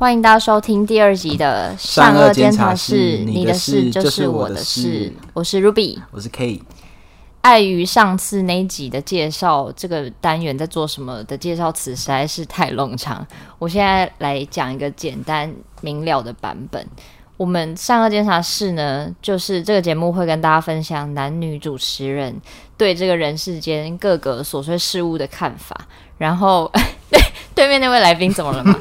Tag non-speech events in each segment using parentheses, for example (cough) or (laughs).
欢迎大家收听第二集的善恶监察室，你的事就是我的事。我是 Ruby，我是 K。碍于上次那一集的介绍，这个单元在做什么的介绍词实在是太冗长，我现在来讲一个简单明了的版本。我们善恶监察室呢，就是这个节目会跟大家分享男女主持人对这个人世间各个琐碎事物的看法。然后，(laughs) 对对面那位来宾怎么了吗？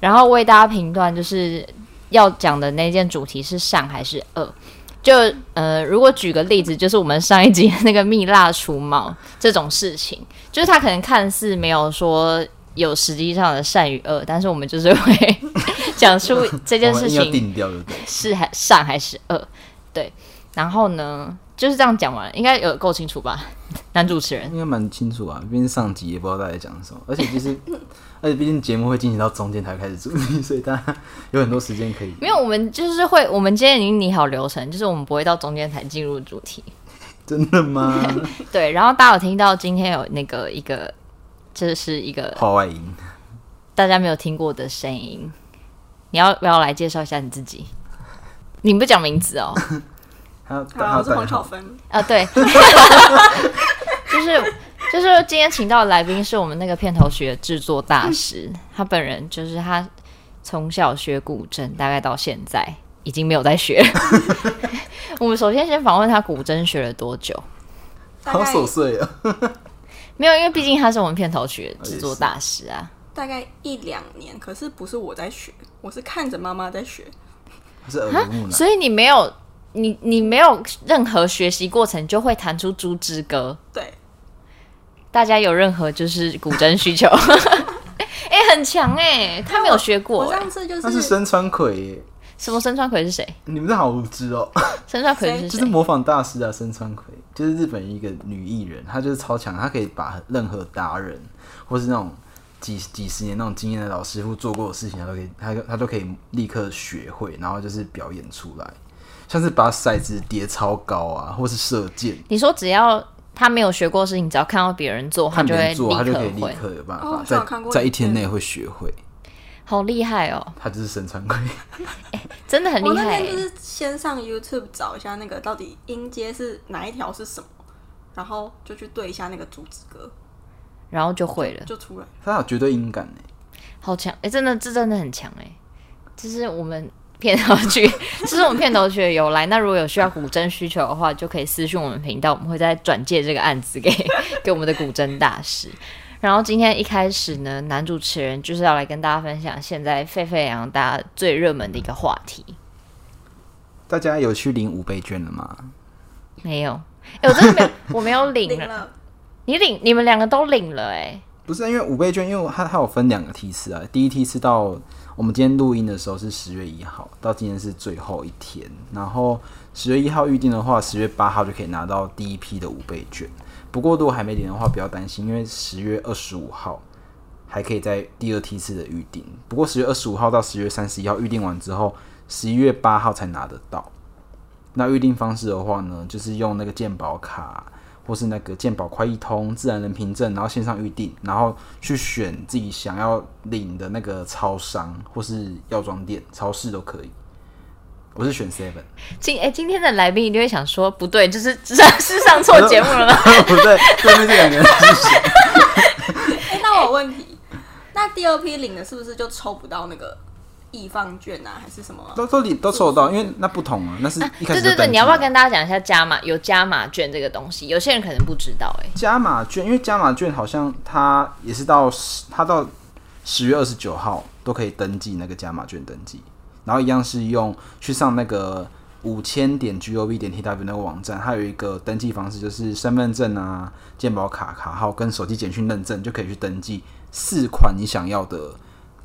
然后为大家评断，就是要讲的那件主题是善还是恶。就呃，如果举个例子，就是我们上一集那个蜜蜡除毛这种事情，就是它可能看似没有说有实际上的善与恶，但是我们就是会 (laughs) 讲出这件事情是还善还是恶。对，然后呢，就是这样讲完，应该有够清楚吧？(laughs) 男主持人应该蛮清楚啊，毕竟上集也不知道大家讲什么，而且其实。(laughs) 而且毕竟节目会进行到中间才开始主题，所以大家有很多时间可以。没有，我们就是会，我们今天已经拟好流程，就是我们不会到中间才进入主题。真的吗？(laughs) 对，然后大家有听到今天有那个一个，这是一个话外音，大家没有听过的声音。你要不要来介绍一下你自己？你不讲名字哦。好，我是黄巧芬。啊，对，(laughs) (laughs) 就是。就是今天请到的来宾是我们那个片头曲的制作大师，他本人就是他从小学古筝，大概到现在已经没有在学。(laughs) 我们首先先访问他古筝学了多久？好琐碎啊！没有，因为毕竟他是我们片头曲的制作大师啊。大概一两年，可是不是我在学，我是看着妈妈在学。是耳濡目染。所以你没有，你你没有任何学习过程，就会弹出《猪之歌》。对。大家有任何就是古筝需求？哎、(laughs) (laughs) 欸，很强哎、欸，他没有学过、欸。我上次就是他是深川葵耶，什么深川葵是谁？你们这好无知哦。(laughs) 深川葵是谁？就是模仿大师啊，深川葵就是日本一个女艺人，她就是超强，她可以把任何达人或是那种几几十年那种经验的老师傅做过的事情，她都可以，她她都可以立刻学会，然后就是表演出来，像是把骰子叠超高啊，或是射箭。你说只要。他没有学过的事情，只要看到别人做，他就会立刻会。他就可以立刻有办法在在一天内会学会。好厉害哦！他就是深川葵，真的很厉害。我那天就是先上 YouTube 找一下那个到底音阶是哪一条是什么，然后就去对一下那个主子歌，然后就会了，就，就出来。他有绝对音感哎，好强哎！真的，这真的很强哎！就是我们。片头曲，(laughs) 这是我们片头曲的由来。那如果有需要古筝需求的话，就可以私讯我们频道，我们会再转介这个案子给 (laughs) 给我们的古筝大师。然后今天一开始呢，男主持人就是要来跟大家分享现在沸沸扬扬、大家最热门的一个话题。大家有去领五倍券了吗？没有，哎、欸，我真的没有，我没有领。你领，你们两个都领了、欸，哎，不是因为五倍券，因为它它有分两个梯次啊，第一梯次到。我们今天录音的时候是十月一号，到今天是最后一天。然后十月一号预定的话，十月八号就可以拿到第一批的五倍券。不过如果还没领的话，不要担心，因为十月二十五号还可以在第二梯次的预定。不过十月二十五号到十月三十一号预定完之后，十一月八号才拿得到。那预定方式的话呢，就是用那个健保卡。或是那个健保快易通、自然人凭证，然后线上预定，然后去选自己想要领的那个超商或是药妆店、超市都可以。我是选 Seven。今哎、欸，今天的来宾一定会想说，不对，就是是上错节目了吗？不对，对面这两个人是谁？哎、欸，那我有问题，那第二批领的是不是就抽不到那个？易放券啊，还是什么？都都你都抽得到，因为那不同啊，那是一开始、啊、对对对，你要不要跟大家讲一下加码有加码券这个东西？有些人可能不知道哎、欸。加码券，因为加码券好像它也是到十，它到十月二十九号都可以登记那个加码券登记，然后一样是用去上那个五千点 gov 点 tw 那个网站，它有一个登记方式，就是身份证啊、健保卡卡号跟手机简讯认证就可以去登记四款你想要的。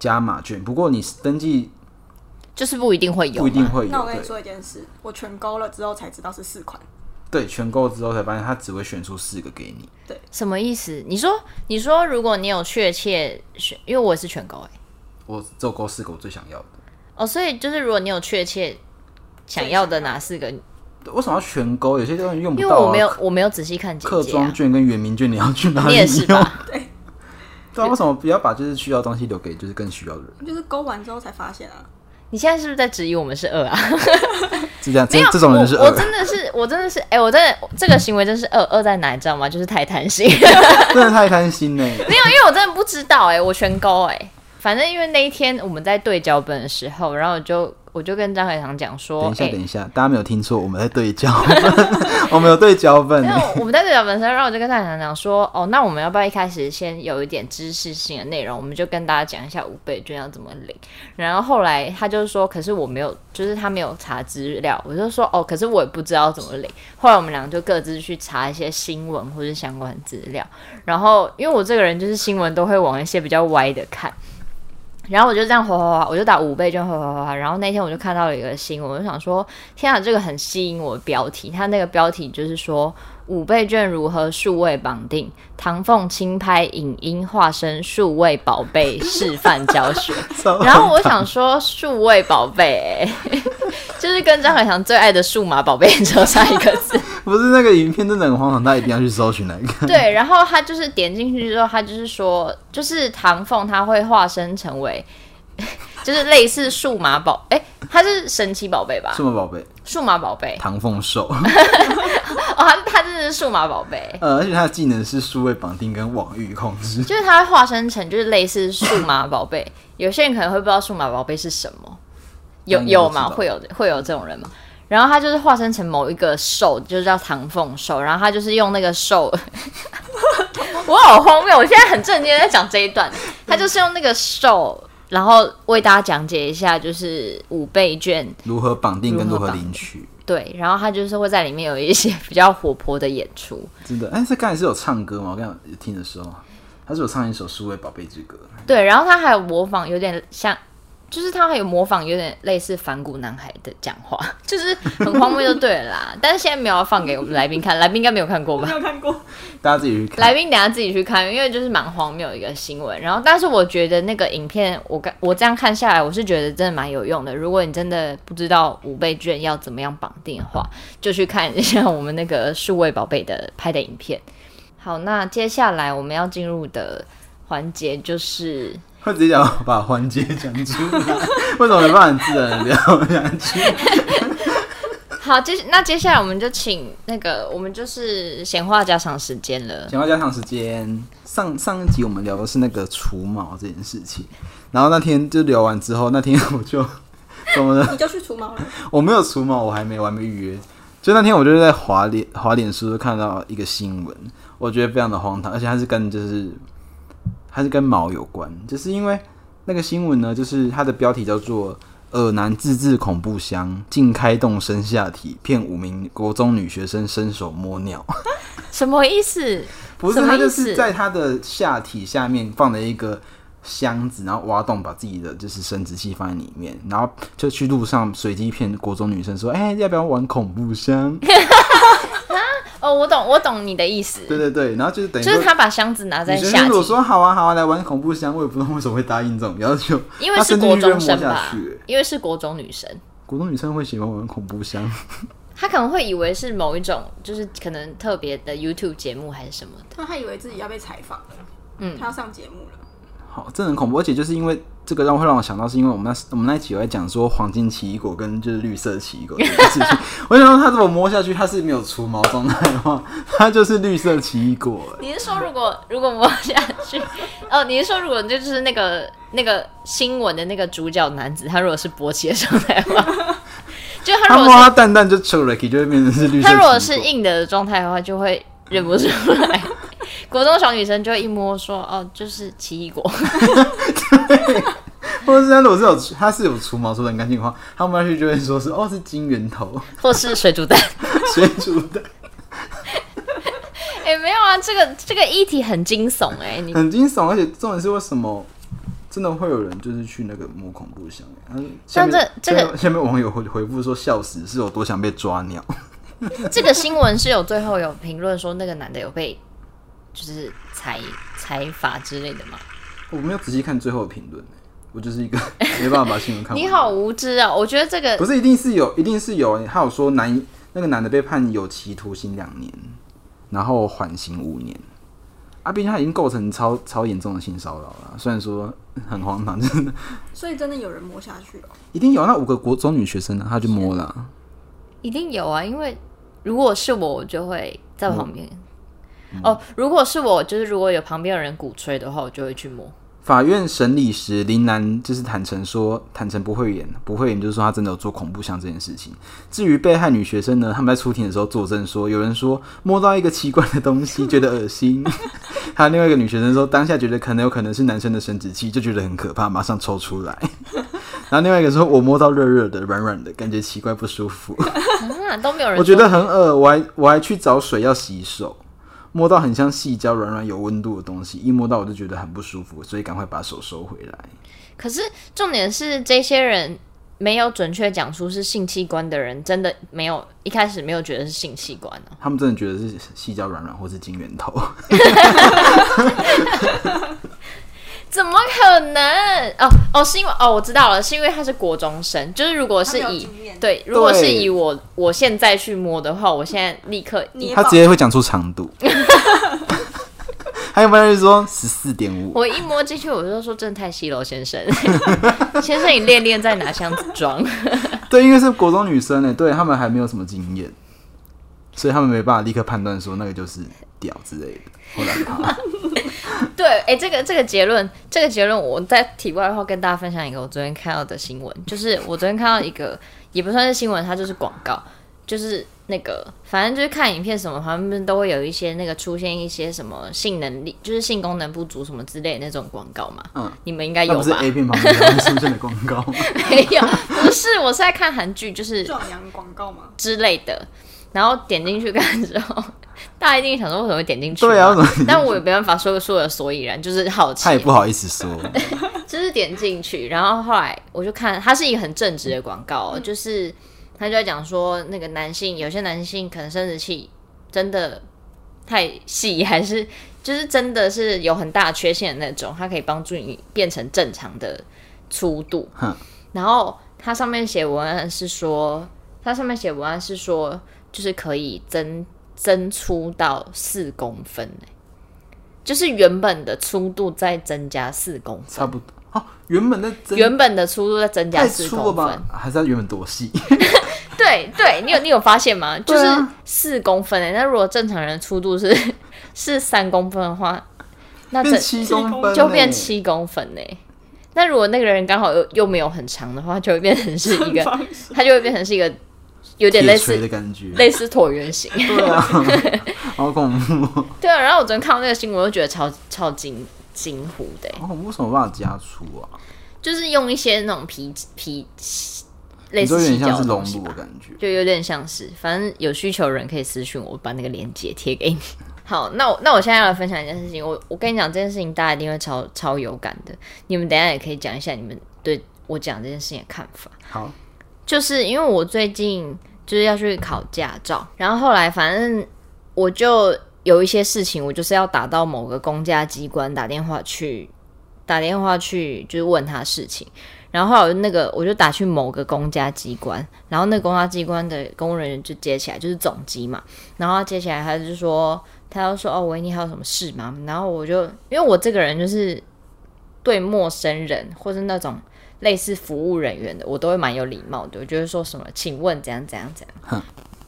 加码券，不过你登记就是不一定会有，不一定会有。那我跟你说一件事，我全勾了之后才知道是四款。对，全勾之后才发现他只会选出四个给你。对，什么意思？你说，你说，如果你有确切选，因为我也是全勾哎、欸，我只有勾四个我最想要的。哦，所以就是如果你有确切想要的哪四个，为什么要全勾？有些东西用不到、啊。因为我没有，我没有仔细看、啊。客庄券跟原名券你要去哪里？你也是吧？对。(laughs) 对啊，为什么不要把就是需要的东西留给就是更需要的人？就是勾完之后才发现啊。你现在是不是在质疑我们是二啊？(laughs) 是这样，这，这种人是二。我真的是，我真的是，哎、欸，我真的这个行为真是二二在哪，你知道吗？就是太贪心，(laughs) 真的太贪心呢。(laughs) 没有，因为我真的不知道、欸，哎，我全勾、欸，哎，反正因为那一天我们在对脚本的时候，然后我就。我就跟张海棠讲说：“等一下，等一下，大家没有听错，我们在对脚本，我们有对脚本。那我们在对脚本的时候，然后我就跟张海棠讲说：哦，那我们要不要一开始先有一点知识性的内容？我们就跟大家讲一下五倍券要怎么领。然后后来他就说：可是我没有，就是他没有查资料。我就说：哦，可是我也不知道怎么领。后来我们俩就各自去查一些新闻或者相关资料。然后因为我这个人就是新闻都会往一些比较歪的看。”然后我就这样滑滑滑，我就打五倍券滑滑滑。然后那天我就看到了一个新闻，我就想说，天啊，这个很吸引我的标题。它那个标题就是说，五倍券如何数位绑定？唐凤轻拍影音化身数位宝贝示范教学。(laughs) 然后我想说，数位宝贝、欸，(laughs) 就是跟张海翔最爱的数码宝贝扯上一个字。(laughs) 不是那个影片真的很荒唐，他一定要去搜寻那个。(laughs) (laughs) 对，然后他就是点进去之后，他就是说，就是唐凤他会化身成为，就是类似数码宝，哎，他是神奇宝贝吧？数码宝贝，数码宝贝，唐凤兽。哦，他他真的是数码宝贝。呃，而且他的技能是数位绑定跟网域控制，就是他会化身成就是类似数码宝贝。有些人可能会不知道数码宝贝是什么，有有吗？会有会有这种人吗？然后他就是化身成某一个兽，就是叫唐凤兽。然后他就是用那个兽，(laughs) 我好荒谬！我现在很正经在讲这一段。他就是用那个兽，然后为大家讲解一下，就是五倍券如何绑定跟如何领取。对，然后他就是会在里面有一些比较活泼的演出。真的，哎，这刚才是有唱歌吗？我刚才听的时候，他是有唱一首《数位宝贝之歌》。对，然后他还有模仿，有点像。就是他还有模仿，有点类似反骨男孩的讲话，(laughs) 就是很荒谬就对了啦。(laughs) 但是现在没有要放给我们来宾看，来宾应该没有看过吧？没有看过，大家自己去看。来宾等下自己去看，因为就是蛮荒谬的一个新闻。然后，但是我觉得那个影片，我刚我这样看下来，我是觉得真的蛮有用的。如果你真的不知道五倍券要怎么样绑定的话，就去看一下我们那个数位宝贝的拍的影片。好，那接下来我们要进入的环节就是。会直接讲把环节讲出来，为什么没办法自然聊下去？(laughs) 好，接那接下来我们就请那个，我们就是闲话家常时间了。闲话家常时间，上上一集我们聊的是那个除毛这件事情，然后那天就聊完之后，那天我就怎么了？你就去除毛了？我没有除毛，我还没，我还没预约。就那天我就是在滑脸滑脸书，看到一个新闻，我觉得非常的荒唐，而且它是跟就是。它是跟毛有关，就是因为那个新闻呢，就是它的标题叫做“恶男自制恐怖箱，竟开动生下体，骗五名国中女学生伸手摸尿”，(laughs) 什么意思？(laughs) 不是，他就是在他的下体下面放了一个箱子，然后挖洞把自己的就是生殖器放在里面，然后就去路上随机骗国中女生说：“哎、欸，要不要玩恐怖箱？” (laughs) 哦，我懂，我懂你的意思。对对对，然后就是等于就是他把箱子拿在下体。我说好啊好啊，来玩恐怖箱，我也不知道为什么会答应这种要求。因为是国中生吧？因为是国中女生。国中女生会喜欢玩恐怖箱？(laughs) 他可能会以为是某一种，就是可能特别的 YouTube 节目还是什么的。他还以为自己要被采访了，嗯，他要上节目了。好，这很恐怖，而且就是因为这个让会让我想到，是因为我们那我们那一集有在讲说黄金奇异果跟就是绿色奇异果这件事情。(laughs) 我想说，他如果摸下去，他是没有除毛状态的话，他就是绿色奇异果。你是说，如果如果摸下去，哦，你是说，如果就是那个那个新闻的那个主角男子，他如果是勃起的状态的话，就他如果他蛋蛋就出来，就会变成是绿色。他如果是硬的状态的话，就会认不出来。国中小女生就一摸说：“哦，就是奇异果。”对，或者是他如果是有他是有除毛除的很干净的话，他摸下去就会说是：“哦，是金源头，或是水煮蛋，(laughs) 水煮蛋。(laughs) ”哎，没有啊，这个这个议题很惊悚哎、欸，你很惊悚，而且重点是为什么真的会有人就是去那个摸恐怖箱？像这这个下面网友回回复说：“笑死，是有多想被抓鸟？” (laughs) 这个新闻是有最后有评论说那个男的有被。就是财财阀之类的吗？我没有仔细看最后的评论，我就是一个 (laughs) 没办法把新闻看完。你好无知啊！我觉得这个不是一定是有，一定是有。还有说男那个男的被判有期徒刑两年，然后缓刑五年。啊，毕竟他已经构成超超严重的性骚扰了，虽然说很荒唐，真的。(laughs) 所以真的有人摸下去了？一定有那五个国中女学生呢，他就摸了。一定有啊，因为如果是我，我就会在旁边。嗯、哦，如果是我，就是如果有旁边有人鼓吹的话，我就会去摸。法院审理时，林楠就是坦诚说，坦诚不会演，不会演，就是说他真的有做恐怖像这件事情。至于被害女学生呢，他们在出庭的时候作证说，有人说摸到一个奇怪的东西，(laughs) 觉得恶心。还有另外一个女学生说，当下觉得可能有可能是男生的生殖器，就觉得很可怕，马上抽出来。然后另外一个说，我摸到热热的、软软的，感觉奇怪不舒服。啊，都没有人，我觉得很恶，我还我还去找水要洗手。摸到很像细胶、软软有温度的东西，一摸到我就觉得很不舒服，所以赶快把手收回来。可是重点是，这些人没有准确讲出是性器官的人，真的没有一开始没有觉得是性器官哦。他们真的觉得是细胶、软软或是金圆头。(laughs) 怎么可能？哦哦，是因为哦，我知道了，是因为他是国中生。就是如果是以对，如果是以我我现在去摸的话，我现在立刻他直接会讲出长度。还有没有人说十四点五？我一摸进去，我就说真的太细了，先生。(laughs) 先生，你练练再拿箱子装。(laughs) 对，因为是国中女生呢，对他们还没有什么经验，所以他们没办法立刻判断说那个就是屌之类的。后来他。(laughs) (laughs) 对，哎、欸，这个这个结论，这个结论，我在题外的话跟大家分享一个我昨天看到的新闻，就是我昨天看到一个也不算是新闻，它就是广告，就是那个反正就是看影片什么，旁边都会有一些那个出现一些什么性能力，就是性功能不足什么之类的那种广告嘛。嗯，你们应该有吧？不是 A 片旁边出现的广告？(laughs) 没有，不是，我是在看韩剧，就是壮阳广告嘛之类的，然后点进去看之后。(laughs) 大家一定想说为什么会点进去？对啊，但我也没办法说个说的所以然，就是好奇。他也不好意思说，(laughs) 就是点进去，然后后来我就看，它是一个很正直的广告，嗯、就是他就在讲说，那个男性有些男性可能生殖器真的太细，还是就是真的是有很大缺陷的那种，它可以帮助你变成正常的粗度。哼然后它上面写文案是说，它上面写文案是说，就是可以增。增粗到四公分，就是原本的粗度再增加四公分，差不多。哦，原本的原本的粗度再增加四公分，还是它原本多细？(laughs) 对对，你有你有发现吗？就是四公分诶。那如果正常人的粗度是是三公分的话，那这七公分就变七公分呢。那如果那个人刚好又又没有很长的话，就会变成是一个，他就会变成是一个。有点类似的感觉，类似椭圆形。(laughs) 对啊，好恐怖。对啊，然后我昨天看到那个新闻，我就觉得超超惊惊呼的。好恐怖，为什么办法加粗啊？就是用一些那种皮皮，类似矽胶的东西吧，感觉就有点像是。反正有需求的人可以私信我，把那个链接贴给你。好，那我那我现在要来分享一件事情。我我跟你讲，这件事情大家一定会超超有感的。你们等一下也可以讲一下你们对我讲这件事情的看法。好。就是因为我最近就是要去考驾照，然后后来反正我就有一些事情，我就是要打到某个公家机关打电话去，打电话去就是问他事情，然后后来那个我就打去某个公家机关，然后那个公家机关的公务人员就接起来，就是总机嘛，然后他接起来他就说，他要说哦喂，你还有什么事吗？然后我就因为我这个人就是对陌生人或是那种。类似服务人员的，我都会蛮有礼貌的。我觉得说什么，请问怎样怎样怎样。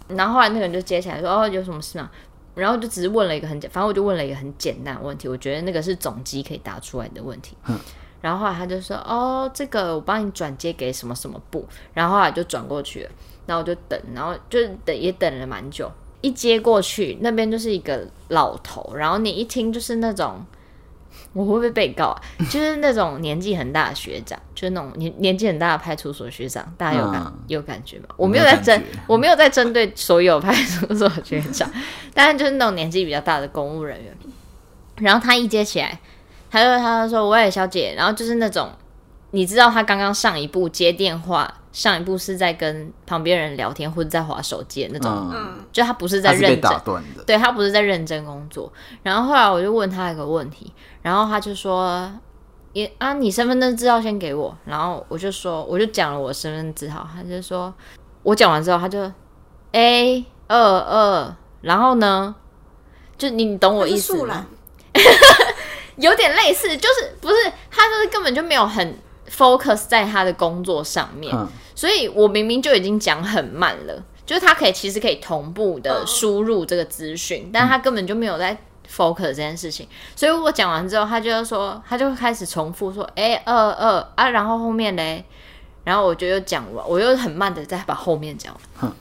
然后后来那个人就接起来说：“哦，有什么事吗？”然后就只是问了一个很简，反正我就问了一个很简单的问题。我觉得那个是总机可以答出来的问题。哼然后后来他就说：“哦，这个我帮你转接给什么什么部。”然后后来就转过去了。然后我就等，然后就等也等了蛮久。一接过去，那边就是一个老头。然后你一听就是那种。我会不会被告啊？(laughs) 就是那种年纪很大的学长，就是那种年年纪很大的派出所学长，大家有感、嗯、有感觉吗？我没有在针，我没有在针对所有派出所学长，(laughs) 但是就是那种年纪比较大的公务人员。然后他一接起来，他就他就说：“喂，小姐。”然后就是那种，你知道他刚刚上一步接电话。上一步是在跟旁边人聊天或者在划手机的那种，嗯，就他不是在认真，对，他不是在认真工作。然后后来我就问他一个问题，然后他就说：“也啊，你身份证字号先给我。”然后我就说，我就讲了我身份证字号，他就说，我讲完之后他就 A 二二，然后呢，就你懂我意思吗？(laughs) 有点类似，就是不是他就是根本就没有很 focus 在他的工作上面，嗯、所以我明明就已经讲很慢了，就是他可以其实可以同步的输入这个资讯，嗯、但他根本就没有在 focus 这件事情，所以我讲完之后，他就说他就开始重复说，哎二二啊，然后后面嘞，然后我就又讲完，我又很慢的再把后面讲完。嗯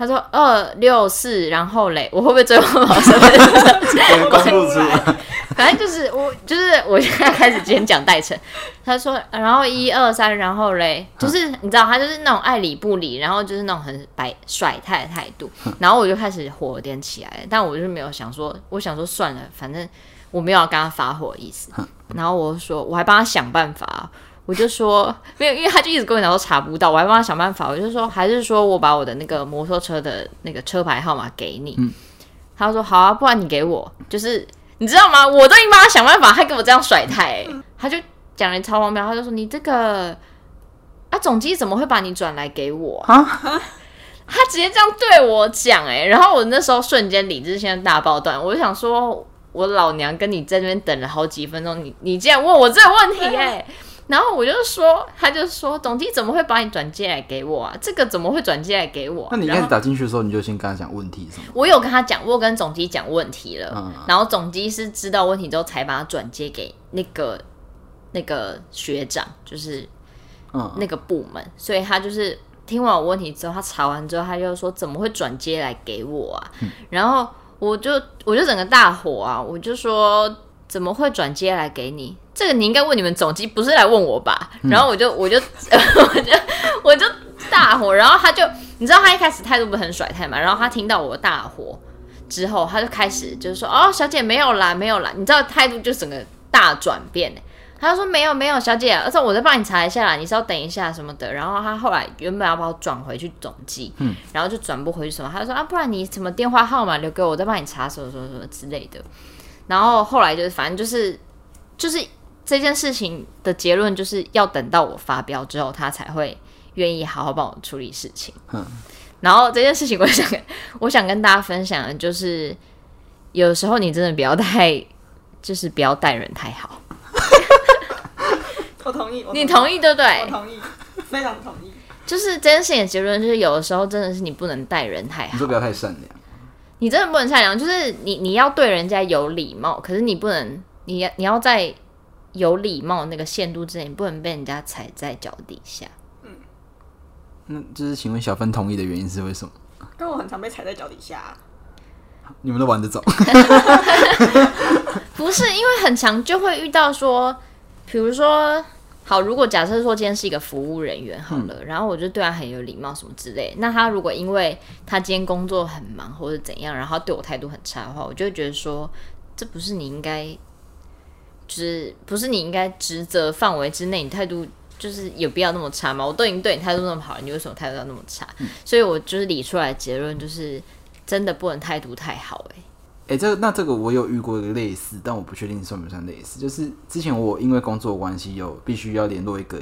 他说二六四，然后嘞，我会不会最后把什么 (laughs) 公布出来？(laughs) 反正就是我，就是我现在开始今天讲代称。他说，然后一二三，然后嘞，就是你知道，他就是那种爱理不理，然后就是那种很摆甩态的态度。(laughs) 然后我就开始火点起来，但我就是没有想说，我想说算了，反正我没有要跟他发火的意思。然后我就说，我还帮他想办法。我就说没有，因为他就一直跟我讲说查不到，我还帮他想办法。我就说还是说我把我的那个摩托车的那个车牌号码给你。嗯、他说好啊，不然你给我，就是你知道吗？我都已经帮他想办法，他给我这样甩态、欸，嗯、他就讲了超荒谬。他就说你这个啊，总机怎么会把你转来给我啊？(laughs) 他直接这样对我讲哎、欸，然后我那时候瞬间理智线大爆断，我就想说我老娘跟你在那边等了好几分钟，你你竟然问我这个问题哎、欸！然后我就说，他就说，总机怎么会把你转接来给我啊？这个怎么会转接来给我啊？那你开始打进去的时候，你就先跟他讲问题什么？我有跟他讲，我跟总机讲问题了。嗯啊、然后总机是知道问题之后，才把他转接给那个那个学长，就是嗯那个部门。嗯、所以他就是听完我问题之后，他查完之后，他就说怎么会转接来给我啊？嗯、然后我就我就整个大火啊！我就说怎么会转接来给你？这个你应该问你们总机，不是来问我吧？嗯、然后我就我就我就 (laughs) 我就大火，然后他就你知道他一开始态度不是很甩态嘛？然后他听到我大火之后，他就开始就是说哦，小姐没有啦，没有啦，你知道态度就整个大转变。他就说没有没有，小姐，而且我再帮你查一下啦，你稍等一下什么的。然后他后来原本要把我转回去总机，嗯，然后就转不回去什么，他就说啊，不然你什么电话号码留给我，我再帮你查什么什么什么之类的。然后后来就是反正就是就是。这件事情的结论就是要等到我发飙之后，他才会愿意好好帮我处理事情。嗯，然后这件事情，我想我想跟大家分享的就是，有时候你真的不要太，就是不要待人太好。(laughs) 我同意，你同意对不对？我同意，非常同意。就是这件事情的结论，就是有的时候真的是你不能待人太好，你就不要太善良。你真的不能善良，就是你你要对人家有礼貌，可是你不能，你要你要在。有礼貌那个限度之内，你不能被人家踩在脚底下。嗯，那就是请问小芬同意的原因是为什么？因为我很常被踩在脚底下。你们都玩得走？(laughs) 不是，因为很强就会遇到说，比如说，好，如果假设说今天是一个服务人员好了，嗯、然后我就对他很有礼貌什么之类，那他如果因为他今天工作很忙或者怎样，然后对我态度很差的话，我就会觉得说，这不是你应该。就是不是你应该职责范围之内，你态度就是有必要那么差吗？我都已经对你态度那么好了，你为什么态度要那么差？嗯、所以我就是理出来的结论就是，真的不能态度太好、欸。哎，哎，这个那这个我有遇过一个类似，但我不确定算不算类似。就是之前我因为工作关系有必须要联络一个。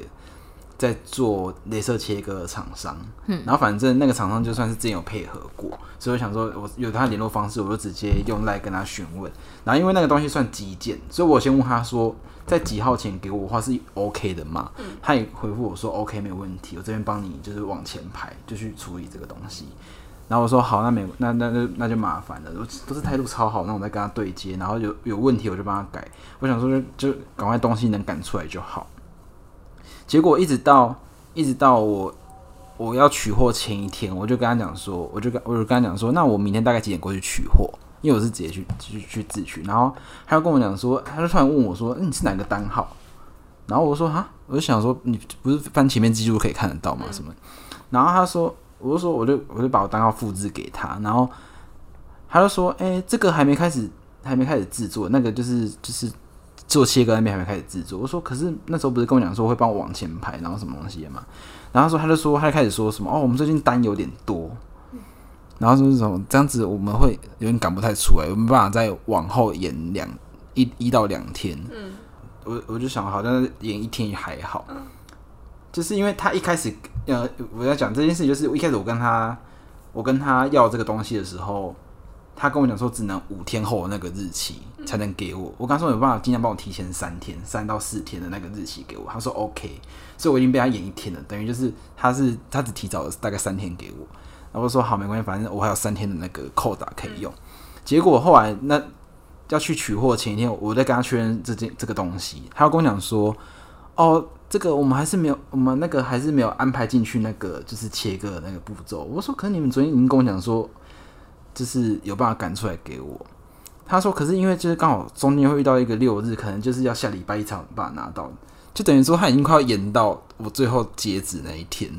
在做镭射切割的厂商，嗯，然后反正那个厂商就算是之前有配合过，所以我想说，我有他联络方式，我就直接用赖跟他询问。然后因为那个东西算急件，所以我先问他说，在几号前给我的话是 OK 的嘛？嗯，他也回复我说 OK 没有问题，我这边帮你就是往前排就去处理这个东西。然后我说好，那没那那那那就麻烦了，都是态度超好，那我再跟他对接，然后有有问题我就帮他改。我想说就就赶快东西能赶出来就好。结果一直到一直到我我要取货前一天，我就跟他讲说，我就跟我就跟他讲说，那我明天大概几点过去取货？因为我是直接去去去自取。然后他就跟我讲说，他就突然问我说，你是哪个单号？然后我说哈，我就想说，你不是翻前面记录可以看得到吗？什么？然后他说，我就说，我就我就把我单号复制给他，然后他就说，哎、这个还没开始，还没开始制作，那个就是就是。做切割那边还没开始制作，我说可是那时候不是跟我讲说会帮我往前排，然后什么东西的嘛？然后说他就说他就开始说什么哦，我们最近单有点多，然后说什么这样子我们会有点赶不太出来，我没办法再往后延两一一到两天。嗯，我我就想好像延一天也还好，就是因为他一开始呃我在讲这件事，就是一开始我跟他我跟他要这个东西的时候。他跟我讲说只能五天后那个日期才能给我。我刚说有办法尽量帮我提前三天，三到四天的那个日期给我。他说 OK，所以我已经被他延一天了，等于就是他是他只提早了大概三天给我。然后说好，没关系，反正我还有三天的那个扣打可以用。结果后来那要去取货前一天，我在跟他确认这件这个东西，他要跟我讲说哦。这个我们还是没有，我们那个还是没有安排进去那个就是切割的那个步骤。我说，可是你们昨天已经跟我讲说，就是有办法赶出来给我。他说，可是因为就是刚好中间会遇到一个六日，可能就是要下礼拜一才有办法拿到，就等于说他已经快要延到我最后截止那一天。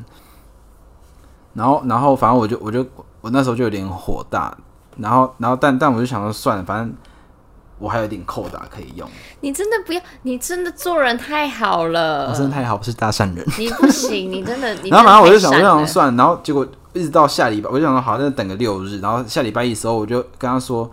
然后，然后反正我就我就我那时候就有点火大，然后然后但但我就想说算了，反正。我还有点扣打可以用。你真的不要，你真的做人太好了。我真的太好，不是大善人。你不行，你真的。你然后反正我就想，我就想算，然后结果一直到下礼拜，我就想说好，那等个六日，然后下礼拜一的时候，我就跟他说，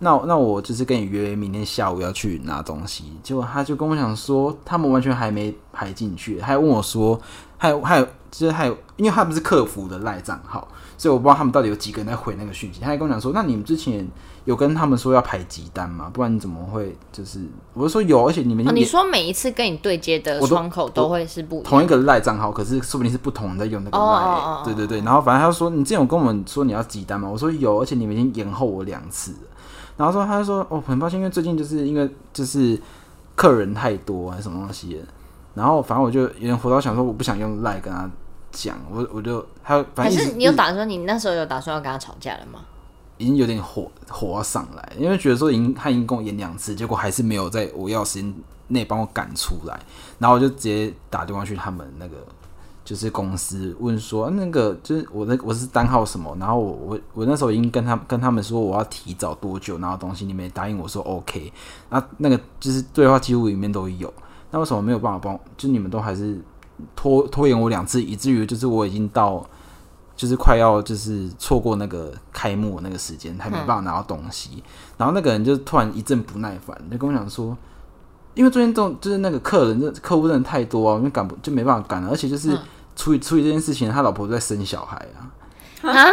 那那我就是跟你约明天下午要去拿东西。结果他就跟我讲说，他们完全还没排进去，还问我说，还有还有，就是还有，因为他不是客服的赖账号，所以我不知道他们到底有几个人在回那个讯息。他还跟我讲说，那你们之前。有跟他们说要排急单吗？不然你怎么会就是？我就说有，而且你们、哦、你说每一次跟你对接的窗口都会是不同一个赖账号，可是说不定是不同人在用那个赖。哦、对对对，然后反正他就说，你之前有跟我们说你要急单吗？我说有，而且你们已经延后我两次了。然后说他就说哦，很抱歉，因为最近就是因为就是客人太多还是什么东西。然后反正我就有点火到想说，我不想用赖跟他讲，我我就他反正可是你有打算，你那时候有打算要跟他吵架了吗？已经有点火火上来，因为觉得说已经他已经跟我演两次，结果还是没有在我要时间内帮我赶出来，然后我就直接打电话去他们那个就是公司问说，那个就是我那我是单号什么，然后我我我那时候已经跟他跟他们说我要提早多久然后东西，你们也答应我说 OK，那那个就是对话记录里面都有，那为什么没有办法帮？就你们都还是拖拖延我两次，以至于就是我已经到。就是快要就是错过那个开幕那个时间，还没办法拿到东西。嗯、然后那个人就突然一阵不耐烦，就跟我讲说，因为最近这种就是那个客人，这客户真的太多啊，因为赶不就没办法赶了。而且就是处理处理这件事情，他老婆在生小孩啊。啊？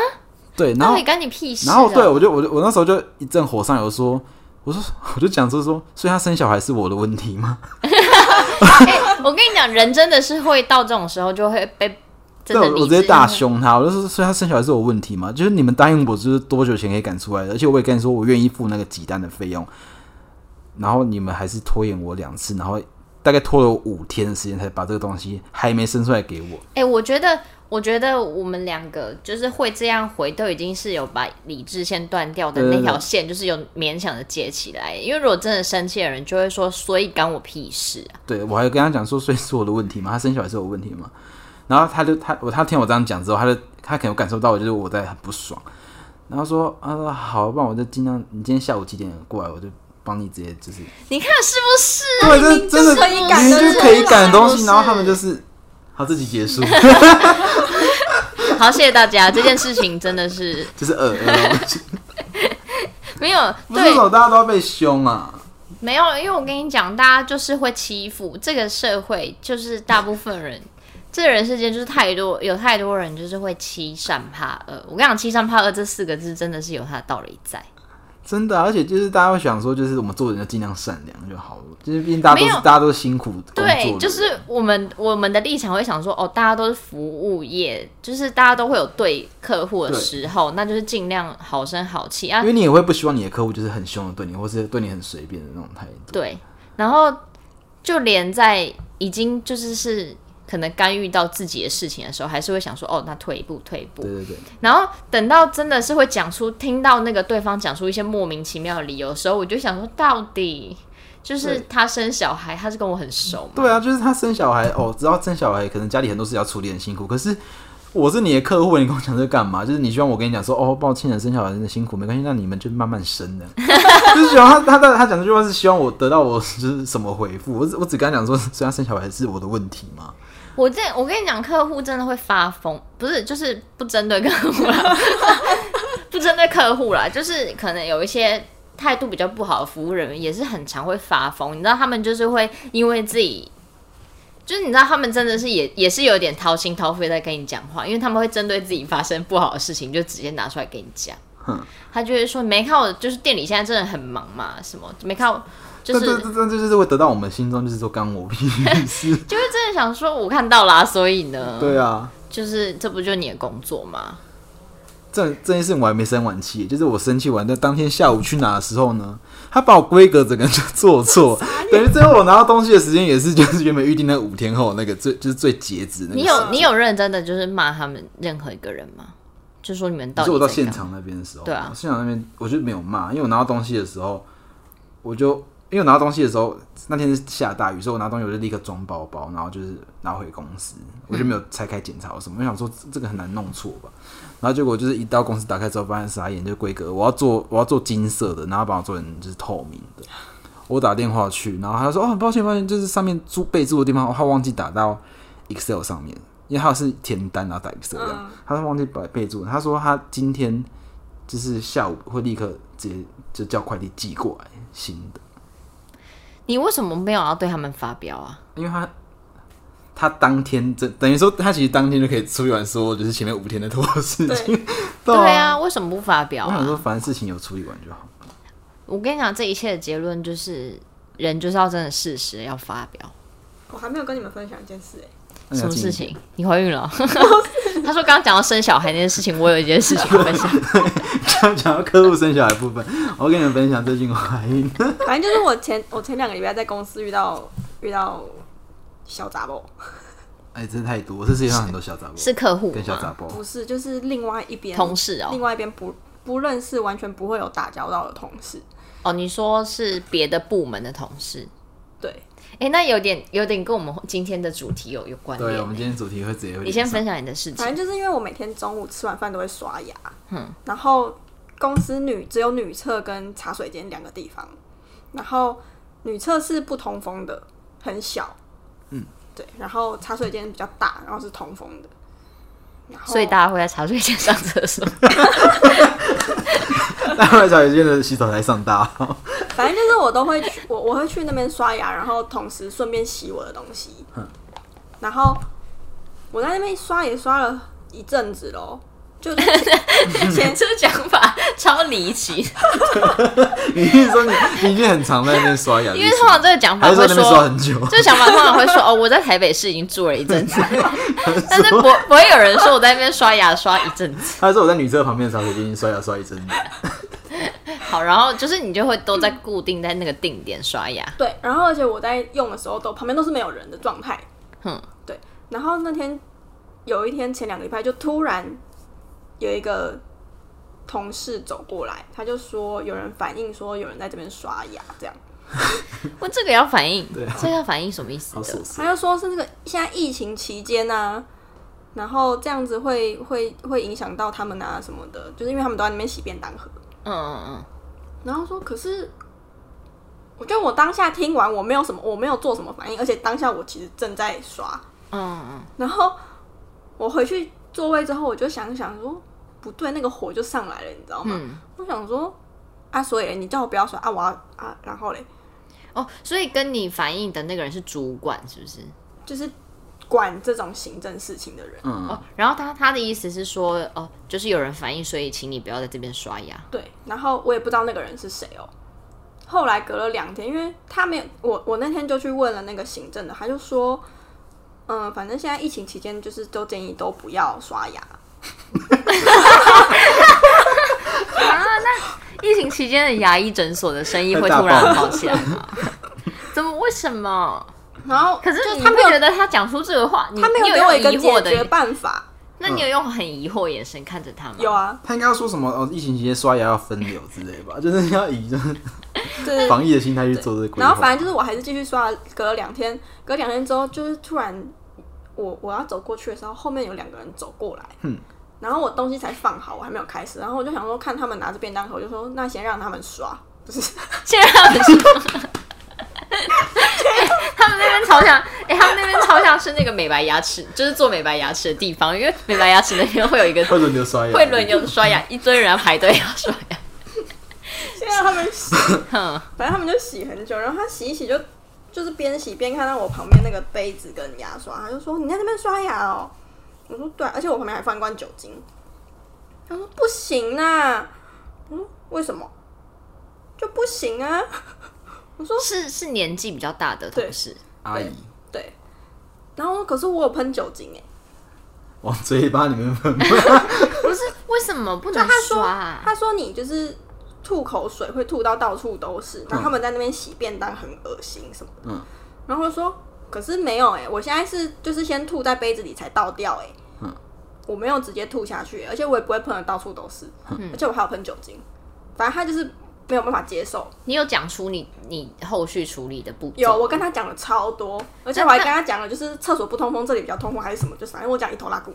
对，然后干你屁事。然后对我就我就我那时候就一阵火上油说，我说 (laughs) 我就讲说说，所以他生小孩是我的问题吗？欸、(laughs) (laughs) (laughs) 我跟你讲，人真的是会到这种时候就会被。对，我直接大凶他，我就说，所以他生小孩是有问题嘛？就是你们答应我，就是多久前可以赶出来的？而且我也跟你说，我愿意付那个几单的费用，然后你们还是拖延我两次，然后大概拖了五天的时间才把这个东西还没生出来给我。哎、欸，我觉得，我觉得我们两个就是会这样回，都已经是有把理智线断掉的那条线，就是有勉强的接起来。因为如果真的生气的人，就会说，所以干我屁事啊？对，我还跟他讲说，所以是我的问题吗？他生小孩是有问题吗？然后他就他我他听我这样讲之后，他就他可能感受到我就是我在很不爽，然后说啊说好，不然我就尽量你今天下午几点过来，我就帮你直接就是你看是不是？对，这真的可以赶，就是可以赶的东西，然后他们就是好自己结束。(laughs) 好，谢谢大家，这件事情真的是 (laughs) 就是呃呃，没有，不是说大家都要被凶啊？没有，因为我跟你讲，大家就是会欺负这个社会，就是大部分人。这个人世间就是太多，有太多人就是会欺善怕恶。我跟你讲，欺善怕恶这四个字真的是有它的道理在。真的，而且就是大家会想说，就是我们做人就尽量善良就好了。就是毕竟大家都是大家都是辛苦工作。对，就是我们我们的立场会想说，哦，大家都是服务业，就是大家都会有对客户的时候，那就是尽量好声好气啊。因为你也会不希望你的客户就是很凶的对你，或是对你很随便的那种态度。对，然后就连在已经就是是。可能干预到自己的事情的时候，还是会想说：“哦，那退一步，退一步。”对对对。然后等到真的是会讲出听到那个对方讲出一些莫名其妙的理由的时候，我就想说：到底就是他生小孩，他是跟我很熟吗？对啊，就是他生小孩哦，知道生小孩可能家里很多事要处理，很辛苦。可是我是你的客户，你跟我讲这干嘛？就是你希望我跟你讲说：“哦，抱歉，生小孩真的辛苦，没关系，那你们就慢慢生的。(laughs) ”就是希望他他他讲这句话是希望我得到我就是什么回复？我我只跟他讲说：“虽然生小孩是我的问题嘛。”我这我跟你讲，客户真的会发疯，不是就是不针对客户啦，(laughs) 不针对客户啦，就是可能有一些态度比较不好的服务人员，也是很常会发疯。你知道他们就是会因为自己，就是你知道他们真的是也也是有点掏心掏肺在跟你讲话，因为他们会针对自己发生不好的事情，就直接拿出来给你讲。嗯他就会说：“没看我，就是店里现在真的很忙嘛，什么没看我，就是这这这就是会得到我们心中就是说干我屁 (laughs) 事，就是真的想说我看到啦，所以呢，对啊，就是这不就你的工作吗？这这件事我还没生完气，就是我生气完的当天下午去拿的时候呢，他把我规格整个就做错，等于最后我拿到东西的时间也是就是原本预定那五天后那个最就是最截止的。你有你有认真的就是骂他们任何一个人吗？就说你们到，是我到现场那边的时候，对啊，现场那边我就没有骂，因为我拿到东西的时候，我就因为我拿到东西的时候那天是下大雨，所以我拿东西我就立刻装包包，然后就是拿回公司，我就没有拆开检查什么，我想说这个很难弄错吧，然后结果就是一到公司打开之后发现傻眼，就规格我要做我要做金色的，然后把我做成就是透明的，我打电话去，然后他说哦，很抱歉抱歉，就是上面注备注的地方他忘记打到 Excel 上面。因为他是填单然后打 Excel 这样，他说忘记把备注。他说他今天就是下午会立刻直接就叫快递寄过来新的。你为什么没有要对他们发飙啊？因为他他当天这等于说他其实当天就可以处理完说就是前面五天的拖事情。对，(laughs) 对啊，为什么不发飙啊？我想说反正事情有处理完就好。我跟你讲，这一切的结论就是人就是要真的事实要发表。我还没有跟你们分享一件事哎、欸。什么事情？你怀孕了？(laughs) 他说刚刚讲到生小孩那件事情，我有一件事情要分享。(laughs) 刚讲到客户生小孩部分，我跟你们分享最近怀孕。(laughs) 反正就是我前我前两个礼拜在公司遇到遇到小杂包。哎、欸，真的太多，这世界上很多小杂包。是客户跟小杂包？不是，就是另外一边同事哦。另外一边不不认识，完全不会有打交道的同事。哦，你说是别的部门的同事？对。哎、欸，那有点有点跟我们今天的主题有有关联。对，我们今天主题会直接会。你先分享你的事情。反正就是因为我每天中午吃完饭都会刷牙，嗯，然后公司女只有女厕跟茶水间两个地方，然后女厕是不通风的，很小，嗯，对，然后茶水间比较大，然后是通风的，然后所以大家会在茶水间上厕所。(laughs) (laughs) 大家会在茶水间的洗手台上大号。(laughs) 反正就是我都会去，我我会去那边刷牙，然后同时顺便洗我的东西。然后我在那边刷也刷了一阵子喽，就 (laughs) 前车讲法超离奇。(laughs) 你是说你你已经很常在那边刷牙？因为通常这个讲法会说，很久。这个讲法通常会说哦，我在台北市已经住了一阵子，(laughs) 但是不不会有人说我在那边刷牙刷一阵子。他说我在女厕旁边的茶水间刷牙刷一阵子。好，然后就是你就会都在固定在那个定点刷牙。对，然后而且我在用的时候都旁边都是没有人的状态。嗯，对。然后那天有一天前两个礼拜就突然有一个同事走过来，他就说有人反映说有人在这边刷牙，这样。(laughs) 问这个要反映？对啊，这个要反映什么意思？他就说是那个现在疫情期间啊，然后这样子会会会影响到他们啊什么的，就是因为他们都在那边洗便当盒。嗯嗯嗯。然后说，可是我觉得我当下听完，我没有什么，我没有做什么反应，而且当下我其实正在刷，嗯嗯。然后我回去座位之后，我就想想说，不对，那个火就上来了，你知道吗？嗯、我想说，啊，所以你叫我不要说啊，我要啊，然后嘞，哦，所以跟你反映的那个人是主管，是不是？就是。管这种行政事情的人，嗯，哦，然后他他的意思是说，哦，就是有人反映，所以请你不要在这边刷牙。对，然后我也不知道那个人是谁哦。后来隔了两天，因为他没有我，我那天就去问了那个行政的，他就说，嗯，反正现在疫情期间，就是都建议都不要刷牙。(laughs) 啊，那疫情期间的牙医诊所的生意会突然好起来吗？怎么？为什么？然后，可是他没有觉得他讲出这个话，他没有给我一个解决办法。那你有用很疑惑眼神看着他吗？有啊，他应该要说什么？哦，疫情期间刷牙要分流之类吧，就是要以就是防疫的心态去做这个。然后反正就是我还是继续刷，隔了两天，隔两天之后，就是突然我我要走过去的时候，后面有两个人走过来，嗯，然后我东西才放好，我还没有开始，然后我就想说看他们拿着便当盒，就说那先让他们刷，不 (laughs) 是先让他们刷。他们那边超像，哎、欸，他们那边超像是那个美白牙齿，就是做美白牙齿的地方，因为美白牙齿那边会有一个 (laughs) 会轮流刷牙，会轮流刷牙，(laughs) 一堆人要排队要刷牙。现在他们洗，反正他们就洗很久，然后他洗一洗就就是边洗边看到我旁边那个杯子跟牙刷，他就说你在那边刷牙哦。我说对，而且我旁边还放一罐酒精。他说不行啊，嗯，为什么就不行啊？我说 (laughs) 是是年纪比较大的同事阿姨，对。然后可是我有喷酒精哎，往嘴巴里面喷。(laughs) 不是为什么不能刷啊？他说他说你就是吐口水会吐到到处都是，然后他们在那边洗便当很恶心什么的。嗯。然后我说可是没有哎，我现在是就是先吐在杯子里才倒掉哎。嗯。我没有直接吐下去，而且我也不会喷的到处都是。嗯。而且我还有喷酒精，反正他就是。没有办法接受。你有讲出你你后续处理的步骤？有，我跟他讲了超多，而且我还跟他讲了，就是厕所不通风，这里比较通风还是什么，就是反正我讲一头拉库。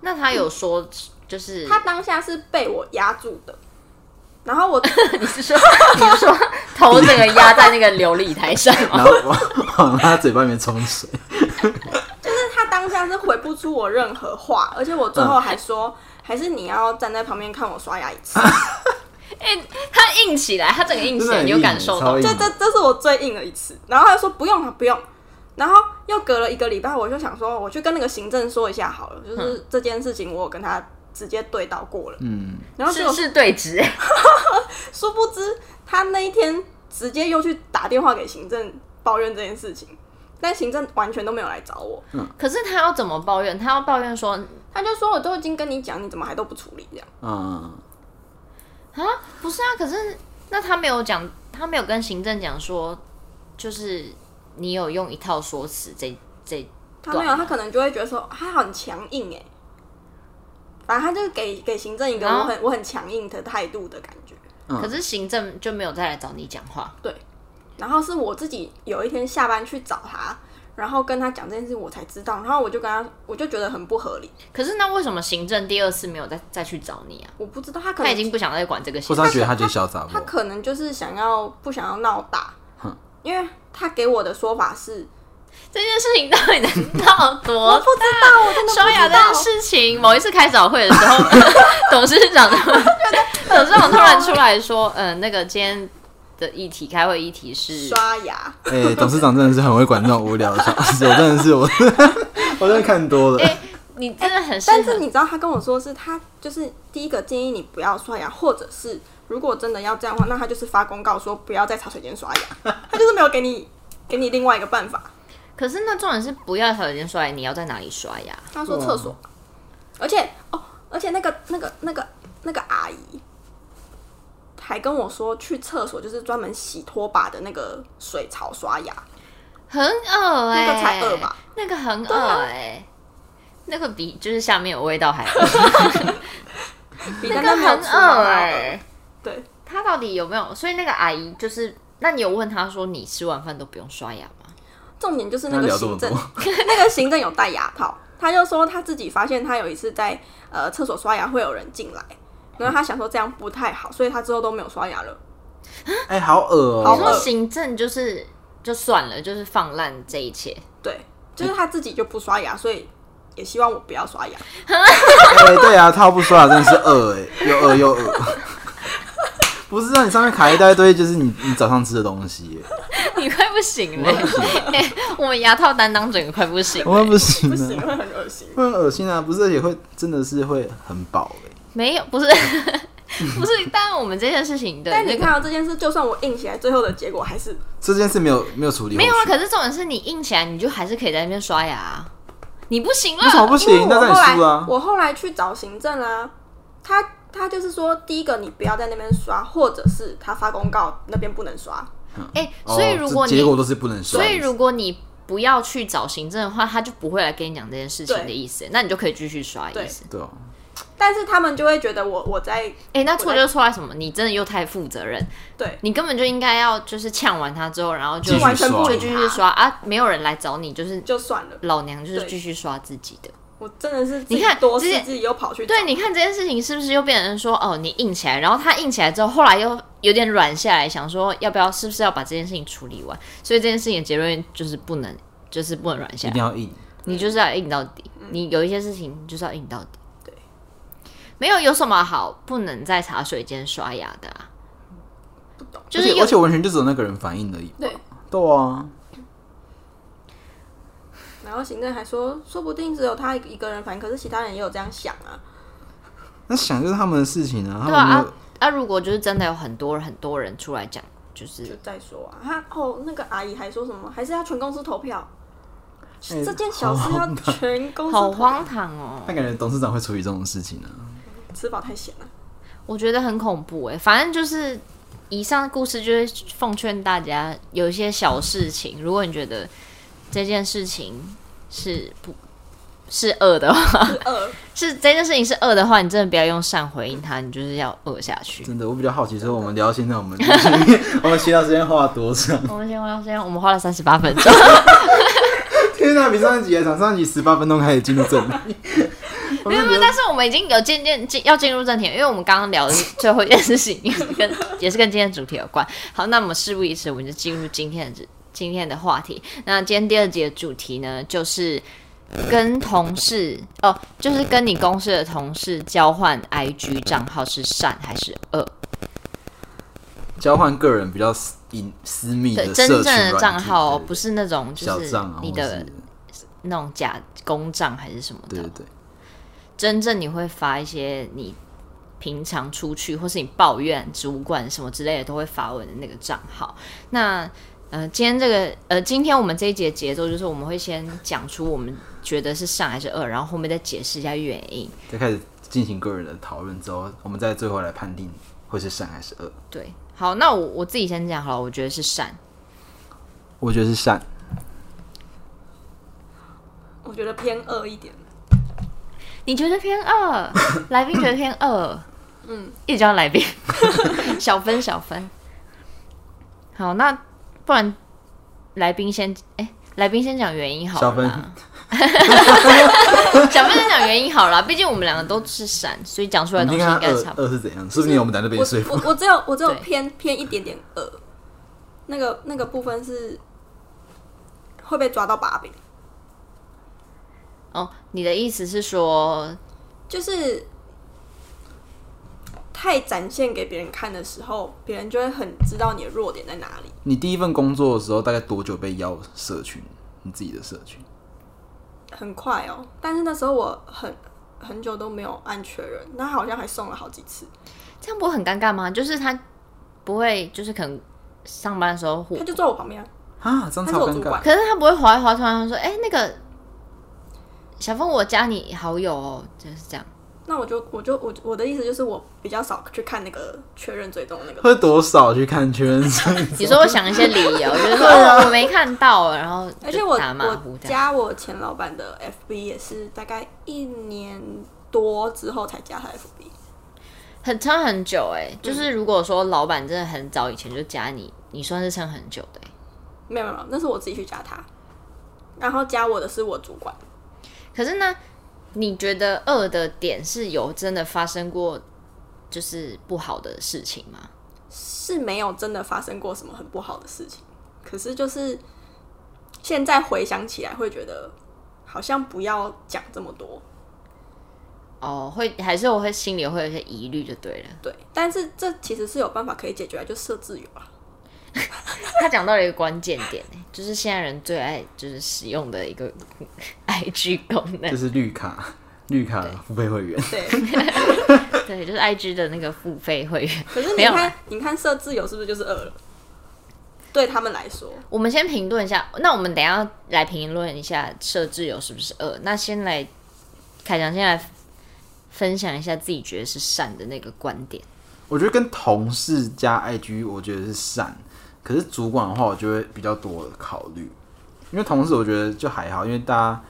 那他有说，就是他当下是被我压住的，然后我 (laughs) 你是说你是说 (laughs) 头整个压在那个琉璃台上，然后往 (laughs) 往他嘴巴里面冲水，就是他当下是回不出我任何话，而且我最后还说，嗯、还是你要站在旁边看我刷牙一次。哎、欸，他硬起来，他整个硬起来，你有感受到？这这这是我最硬的一次。然后他就说不用了，不用。然后又隔了一个礼拜，我就想说，我去跟那个行政说一下好了，就是这件事情我有跟他直接对到过了。嗯，然后是是对直。(laughs) 殊不知他那一天直接又去打电话给行政抱怨这件事情，但行政完全都没有来找我。嗯，可是他要怎么抱怨？他要抱怨说，他就说我都已经跟你讲，你怎么还都不处理这样？嗯。啊，不是啊，可是那他没有讲，他没有跟行政讲说，就是你有用一套说辞，这这他没有，他可能就会觉得说他很强硬哎，反正他就是给给行政一个我很我很强硬的态度的感觉。可是行政就没有再来找你讲话，对，然后是我自己有一天下班去找他。然后跟他讲这件事，我才知道。然后我就跟他，我就觉得很不合理。可是那为什么行政第二次没有再再去找你啊？我不知道，他可能他已经不想再管这个事。或者他觉得他就嚣张。他可能就是想要不想要闹大。哼因为他给我的说法是，这件事情到底能闹多大？我不知道，我真的刷牙这件事情，某一次开早会的时候，(laughs) 董事长 (laughs) (laughs) 董事长突然出来说，嗯、呃，那个今天。的议题，开会议题是刷牙。哎、欸，董事长真的是很会管这种无聊的事，我真的是我，我真的看多了。哎、欸，你真的很、欸……但是你知道，他跟我说是他就是第一个建议你不要刷牙，或者是如果真的要这样的话，那他就是发公告说不要在茶水间刷牙，他就是没有给你给你另外一个办法。可是那重点是不要茶水间刷牙，你要在哪里刷牙？他说厕所，而且哦，而且那个那个那个那个阿姨。还跟我说去厕所就是专门洗拖把的那个水槽刷牙，很恶哎、欸，那个才恶吧？那个很恶哎、那个比就是下面有味道还恶，(laughs) 那个很恶哎、欸。对，他到底有没有？所以那个阿姨就是，那你有问他说你吃完饭都不用刷牙吗？重点就是那个行政，(laughs) 那个行政有戴牙套，他就说他自己发现他有一次在呃厕所刷牙会有人进来。然后他想说这样不太好，所以他之后都没有刷牙了。哎、欸，好恶哦、喔！你说行政就是就算了，就是放烂这一切。对，就是他自己就不刷牙，所以也希望我不要刷牙。(laughs) 哎、欸，对啊，他不刷牙真的是恶哎、欸，又恶又恶。不是让你上面卡一大堆，就是你 (laughs) 你早上吃的东西、欸，(laughs) 你快不行了。欸、(laughs) 我们牙套担当整个快不行、欸，我们不行，不行会很恶心，会很恶心啊！不是也会真的是会很饱哎、欸。没有，不是，不是。但我们这件事情的、那个，但你看到这件事，就算我硬起来，最后的结果还是这件事没有没有处理。没有啊，可是重点是你硬起来，你就还是可以在那边刷牙、啊。你不行了，为什么不行？那在输啊！我后来去找行政啊，他他就是说，第一个你不要在那边刷，或者是他发公告那边不能刷。哎、欸，所以如果你、哦、结果都是不能刷，所以如果你不要去找行政的话，他就不会来跟你讲这件事情的意思。那你就可以继续刷意思。对。但是他们就会觉得我我在哎、欸，那错就错在什么？你真的又太负责任，对，你根本就应该要就是呛完他之后，然后就完全不就继续刷啊，没有人来找你，就是就算了，老娘就是继续刷自己的。我真的是你看多事自己又跑去对，你看这件事情是不是又变成说哦，你硬起来，然后他硬起来之后，后来又有点软下来，想说要不要是不是要把这件事情处理完？所以这件事情的结论就是不能，就是不能软下来，一定要硬，你就是要硬到底。嗯、你有一些事情就是要硬到底。对没有有什么好不能在茶水间刷牙的啊？不懂，就是而且完全就只有那个人反应而已。对，对啊。然后行政还说，说不定只有他一个人反应，可是其他人也有这样想啊。那想就是他们的事情啊。对啊，啊，如果就是真的有很多很多人出来讲，就是就再说啊。他哦，那个阿姨还说什么？还是要全公司投票？欸、这件小事要全公司投票？好荒唐哦！那感觉董事长会处理这种事情呢、啊？吃饱太闲了，我觉得很恐怖哎。反正就是以上的故事，就是奉劝大家，有一些小事情，如果你觉得这件事情是不。是恶的话，是恶，是这件事情是恶的话，你真的不要用善回应他，你就是要恶下去。真的，我比较好奇，说我们聊到现在，我们 (laughs) 我们闲聊时间花了多长？我们闲聊时间，我们花了三十八分钟。天哪，比上一集还长，上一集十八分钟开始进入正题。(laughs) 没有没有，但是我们已经有渐渐进要进入正题，因为我们刚刚聊的最后一件事情跟也是跟今天主题有关。好，那我们事不宜迟，我们就进入今天的今天的话题。那今天第二集的主题呢，就是。跟同事哦，就是跟你公司的同事交换 IG 账号是善还是恶？交换个人比较隐私密的真正的账号，不是那种就是你的那种假公账还是什么的。对对对，真正你会发一些你平常出去或是你抱怨主管什么之类的都会发文的那个账号。那呃，今天这个呃，今天我们这一节节奏就是我们会先讲出我们。觉得是善还是恶，然后后面再解释一下原因，再开始进行个人的讨论之后，我们再最后来判定会是善还是恶。对，好，那我我自己先讲好了，我觉得是善，我觉得是善，我觉得偏恶一点。你觉得偏恶？(laughs) 来宾觉得偏恶，嗯，一直叫来宾，(laughs) 小分小分。好，那不然来宾先哎。欸来宾先讲原因好了。小分，(laughs) 小分先讲原因好了。毕竟我们两个都是善，所以讲出来的东西应该差不多。二是怎样？是不是我们在那边说服？我我只有我只有偏偏一点点恶，那个那个部分是会被抓到把柄。哦，你的意思是说，就是太展现给别人看的时候，别人就会很知道你的弱点在哪里。你第一份工作的时候，大概多久被邀社群？你自己的社群？很快哦，但是那时候我很很久都没有按确认，那好像还送了好几次。这样不会很尴尬吗？就是他不会，就是可能上班的时候，他就坐我旁边啊，这样超尴尬。可是他不会滑一滑，突然说：“哎、欸，那个小峰，我加你好友哦。”就是这样。那我就我就我我的意思就是我比较少去看那个确认追踪那个，会多少去看确认追踪？(laughs) 你说我想一些理由，(laughs) 就是说我没看到，然后而且我我加我前老板的 FB 也是大概一年多之后才加他 FB，很撑很久哎、欸。就是如果说老板真的很早以前就加你，你算是撑很久的、欸。没有没有，那是我自己去加他，然后加我的是我主管。可是呢？你觉得恶的点是有真的发生过，就是不好的事情吗？是没有真的发生过什么很不好的事情，可是就是现在回想起来，会觉得好像不要讲这么多。哦，会还是我会心里会有些疑虑，就对了。对，但是这其实是有办法可以解决，就设置有啊。(laughs) 他讲到了一个关键点，就是现在人最爱就是使用的一个 (laughs) IG 功能，就是绿卡，绿卡付费会员，对，(laughs) 对，就是 IG 的那个付费会员。可是你看，你看设自由是不是就是二了？对他们来说，我们先评论一下。那我们等一下来评论一下设置有是不是恶？那先来凯翔先来分享一下自己觉得是善的那个观点。我觉得跟同事加 IG，我觉得是善。可是主管的话，我就会比较多考虑，因为同事我觉得就还好，因为大家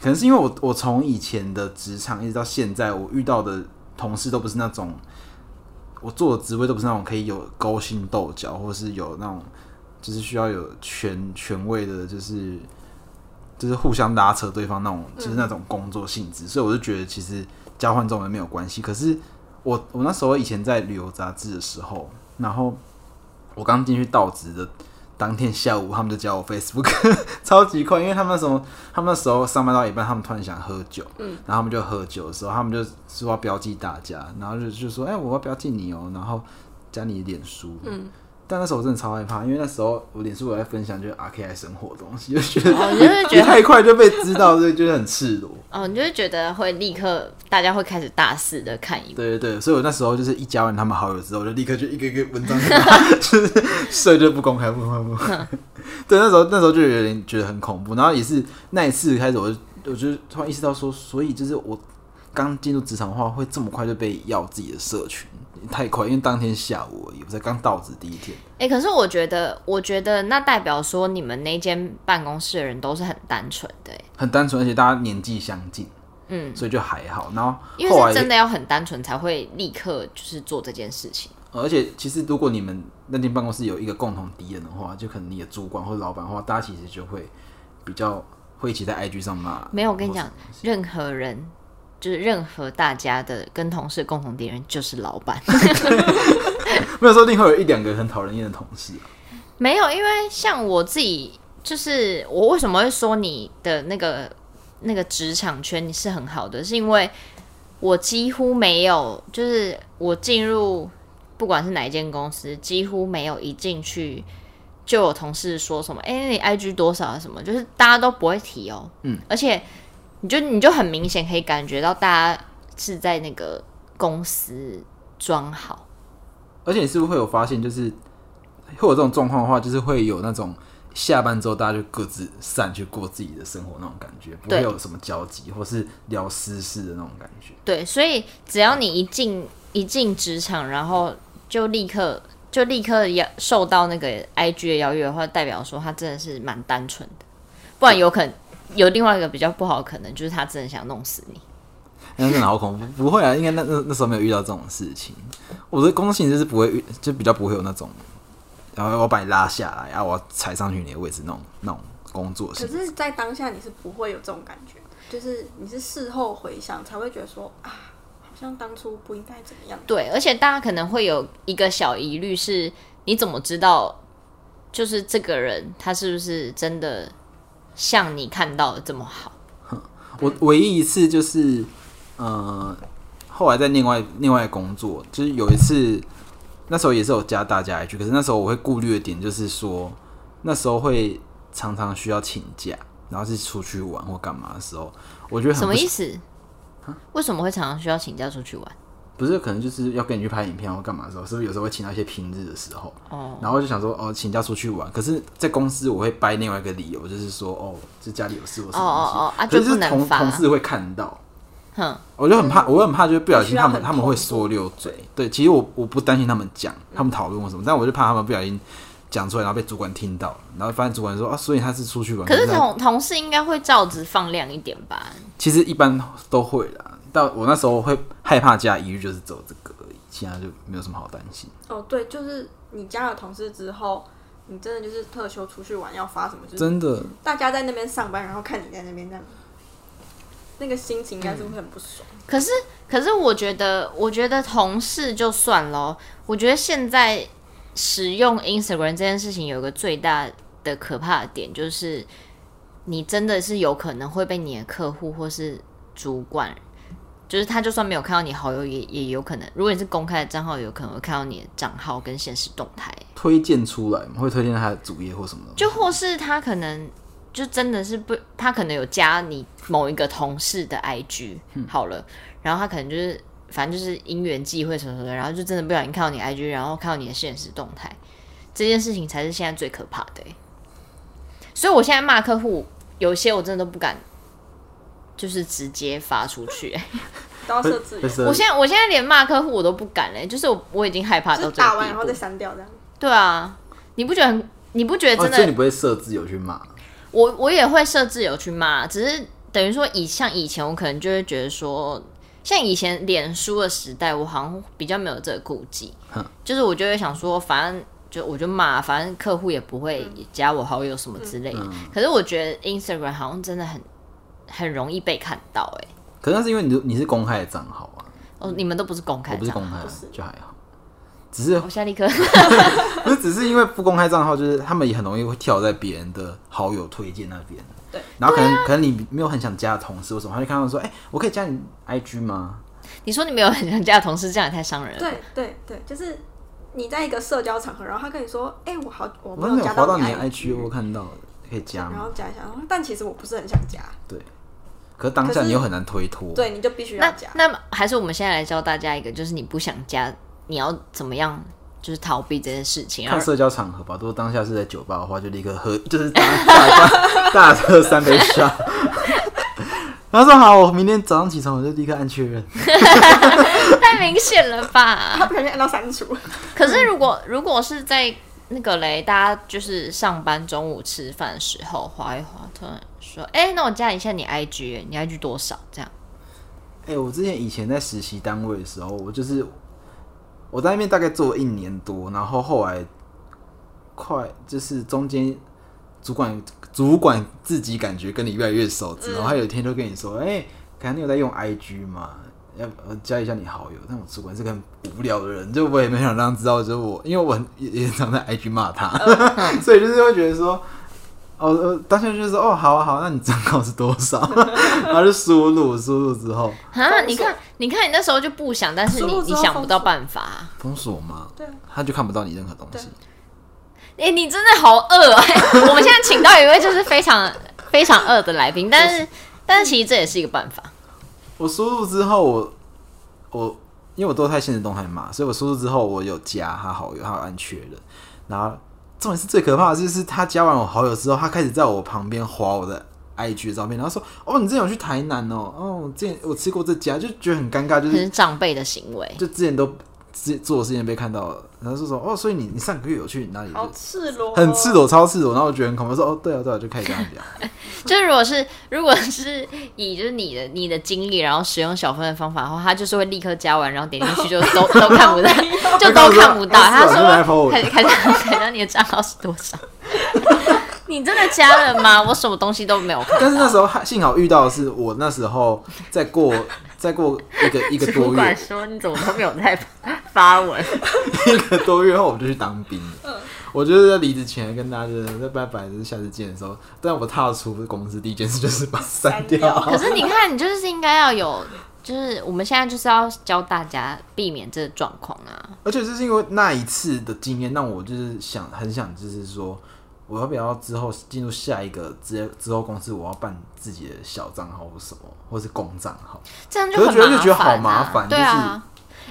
可能是因为我我从以前的职场一直到现在，我遇到的同事都不是那种我做的职位都不是那种可以有勾心斗角，或是有那种就是需要有权权位的，就是就是互相拉扯对方那种，就是那种工作性质，所以我就觉得其实交换这种人没有关系。可是我我那时候以前在旅游杂志的时候，然后。我刚进去到职的当天下午，他们就加我 Facebook，(laughs) 超级快，因为他们那时候，他们那时候上班到一半，他们突然想喝酒，嗯，然后他们就喝酒的时候，他们就说要标记大家，然后就就说，哎、欸，我要标记你哦、喔，然后加你的脸书，嗯，但那时候我真的超害怕，因为那时候我脸书我在分享就是 RKI 生活的东西，就觉得、哦、你就会 (laughs) 觉得太快就被知道，所以就是很赤裸。哦，你就会觉得会立刻大家会开始大肆的看一对对对，所以我那时候就是一加完他们好友之后，我就立刻就一个一个文章，(laughs) 就是设就不公开，不公开，不公开。(laughs) 对，那时候那时候就有点觉得很恐怖，然后也是那一次开始，我就我就突然意识到说，所以就是我刚进入职场的话，会这么快就被要自己的社群。太快，因为当天下午而已，我才刚到职第一天。哎、欸，可是我觉得，我觉得那代表说你们那间办公室的人都是很单纯的，很单纯，而且大家年纪相近，嗯，所以就还好。然后，后因为是真的要很单纯才会立刻就是做这件事情。而且，其实如果你们那间办公室有一个共同敌人的话，就可能你的主管或者老板的话，大家其实就会比较会一起在 IG 上骂。没有，我跟你讲，任何人。就是任何大家的跟同事共同敌人就是老板，(laughs) 没有说一定会有一两个很讨人厌的同事啊。没有，因为像我自己，就是我为什么会说你的那个那个职场圈你是很好的，是因为我几乎没有，就是我进入不管是哪一间公司，几乎没有一进去就有同事说什么，哎、欸，你 IG 多少啊什么，就是大家都不会提哦。嗯，而且。你就你就很明显可以感觉到大家是在那个公司装好，而且你是不是会有发现，就是会有这种状况的话，就是会有那种下班之后大家就各自散去过自己的生活那种感觉，不会有什么交集或是聊私事的那种感觉。对，所以只要你一进一进职场，然后就立刻就立刻要受到那个 IG 的邀约的话，代表说他真的是蛮单纯的，不然有可能。有另外一个比较不好的可能，就是他真的想弄死你。那真的好恐怖！不会啊，应该那那那时候没有遇到这种事情。我的工作性质是不会遇，就比较不会有那种，然后我把你拉下来，然后我踩上去你的位置那种那种工作。可是，在当下你是不会有这种感觉，就是你是事后回想才会觉得说啊，好像当初不应该怎么样。对，而且大家可能会有一个小疑虑是，你怎么知道，就是这个人他是不是真的？像你看到的这么好，(laughs) 我唯一一次就是，呃，后来在另外另外工作，就是有一次，那时候也是有加大家一句可是那时候我会顾虑的点就是说，那时候会常常需要请假，然后是出去玩或干嘛的时候，我觉得很什么意思？为什么会常常需要请假出去玩？不是，可能就是要跟你去拍影片或干嘛的时候，是不是有时候会请到一些平日的时候？哦，然后就想说，哦，请假出去玩。可是，在公司我会掰另外一个理由，就是说，哦，这家里有事我什么东西。哦哦哦，啊，就是同同事会看到，哼，我就很怕，我很怕，就是不小心他们他们会说溜嘴。对，其实我我不担心他们讲，他们讨论或什么，但我就怕他们不小心讲出来，然后被主管听到，然后发现主管说啊，所以他是出去玩。可是同同事应该会照直放亮一点吧？其实一般都会啦。到我那时候会害怕加一日就是走这个而已，其他就没有什么好担心。哦，对，就是你加了同事之后，你真的就是特休出去玩要发什么？就是真的，大家在那边上班，然后看你在那边这样，那个心情应该是会很不爽。嗯。可是，可是我觉得，我觉得同事就算了。我觉得现在使用 Instagram 这件事情有一个最大的可怕的点，就是你真的是有可能会被你的客户或是主管。就是他，就算没有看到你好友，也也有可能。如果你是公开的账号，有可能会看到你的账号跟现实动态推荐出来嘛？会推荐他的主页或什么的？就或是他可能就真的是不，他可能有加你某一个同事的 IG 好了，然后他可能就是反正就是因缘际会什么什么，然后就真的不小心看到你 IG，然后看到你的现实动态，这件事情才是现在最可怕的。所以我现在骂客户，有些我真的都不敢。就是直接发出去，(laughs) 都要设置。我现在我现在连骂客户我都不敢嘞，就是我我已经害怕到打完然后再删掉这样。对啊，你不觉得？你不觉得真的？哦、所以你不会设置有去骂？我我也会设置有去骂，只是等于说以像以前我可能就会觉得说，像以前脸书的时代，我好像比较没有这个顾忌，就是我就会想说，反正就我就骂，反正客户也不会加我好友什么之类的。嗯、可是我觉得 Instagram 好像真的很。很容易被看到哎、欸，可能是因为你你是公开的账号啊。哦，你们都不是公开的，我不是公开的，就还好。只是我现在立刻 (laughs) 不是，只是因为不公开账号，就是他们也很容易会跳在别人的好友推荐那边。对，然后可能、啊、可能你没有很想加的同事或什么，他就看到说，哎、欸，我可以加你 IG 吗？你说你没有很想加的同事，这样也太伤人了。对对对，就是你在一个社交场合，然后他跟你说：“哎、欸，我好，我没有加到你的 IG，我看到可以加，然后加一下。”但其实我不是很想加。对。可是当下你又很难推脱。对，你就必须要加。那那还是我们现在来教大家一个，就是你不想加，你要怎么样，就是逃避这件事情。看社交场合吧，如果当下是在酒吧的话，就立刻喝，(laughs) 就是大大大喝三杯茶。(laughs) 然后说好，我明天早上起床我就立刻按确认。(laughs) 太明显了吧？他不小心按到删除。可是如果如果是在那个嘞，大家就是上班中午吃饭的时候划一划，突然说：“哎、欸，那我加一下你 IG，你 IG 多少？”这样。哎、欸，我之前以前在实习单位的时候，我就是我在那边大概做了一年多，然后后来快就是中间主管主管自己感觉跟你越来越熟知，然后他有一天就跟你说：“哎、欸，可能你有在用 IG 吗？”要加一下你好友，但我主管是个很无聊的人，就我也没想让他知道，就是我，因为我也也常在 IG 骂他，(laughs) 所以就是会觉得说，哦，当下就是说，哦，好啊好啊，那你账号是多少？(laughs) 然后就输入，输入之后，啊，你看，你看，你那时候就不想，但是你你想不到办法，封锁吗？对，他就看不到你任何东西。哎、欸，你真的好饿、欸！我们现在请到一位就是非常非常饿的来宾，但是但是其实这也是一个办法。我输入之后我，我我因为我都太现实动态嘛，所以我输入之后，我有加他好友，他有按确认。然后重点是最可怕的就是，他加完我好友之后，他开始在我旁边划我的 IG 的照片，然后说：“哦，你之前有去台南哦，哦，之前我吃过这家，就觉得很尴尬，就是，是长辈的行为，就之前都之。”做的事情被看到了，然后就说哦，所以你你上个月有去哪里？好赤裸，很赤裸，超赤裸。然后我觉得很恐怖，说哦，对啊，对啊，就开始这样讲。(laughs) 就如果是如果是以就是你的你的经历，然后使用小分的方法的话，他就是会立刻加完，然后点进去就都 (laughs) 都看不到，就都看不到。他说开始开始看到你的账号是多少？(laughs) 你真的加了吗？我什么东西都没有看。但是那时候幸好遇到的是我那时候在过。再过一个 (laughs) 一个多月，说你怎么都没有在发文。(laughs) 一个多月后，我就去当兵。嗯，我就是在离职前跟大家就是在拜拜，就是下次见的时候，但我踏出公司第一件事就是把删掉。(laughs) 可是你看，你就是应该要有，就是我们现在就是要教大家避免这个状况啊。而且就是因为那一次的经验，让我就是想很想，就是说。我要不要之后进入下一个之之后公司？我要办自己的小账号或什么，或是公账号，这样就。觉得就觉得好麻烦。对啊，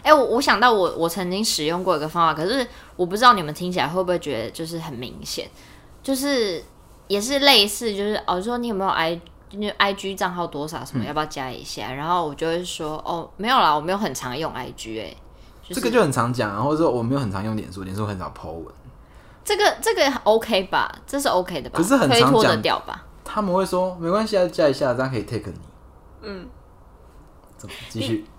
哎、就是欸，我我想到我我曾经使用过一个方法，可是我不知道你们听起来会不会觉得就是很明显，就是也是类似，就是哦，说你有没有 i i g 账号多少什么，要不要加一下？嗯、然后我就会说哦，没有啦，我没有很常用 i g 哎、欸就是，这个就很常讲，或者说我没有很常用脸书，脸书很少 po 文。这个这个 OK 吧，这是 OK 的吧？可是很常推脱得掉吧？他们会说没关系，加一下，这样可以 take 你。嗯，怎么继续？(laughs)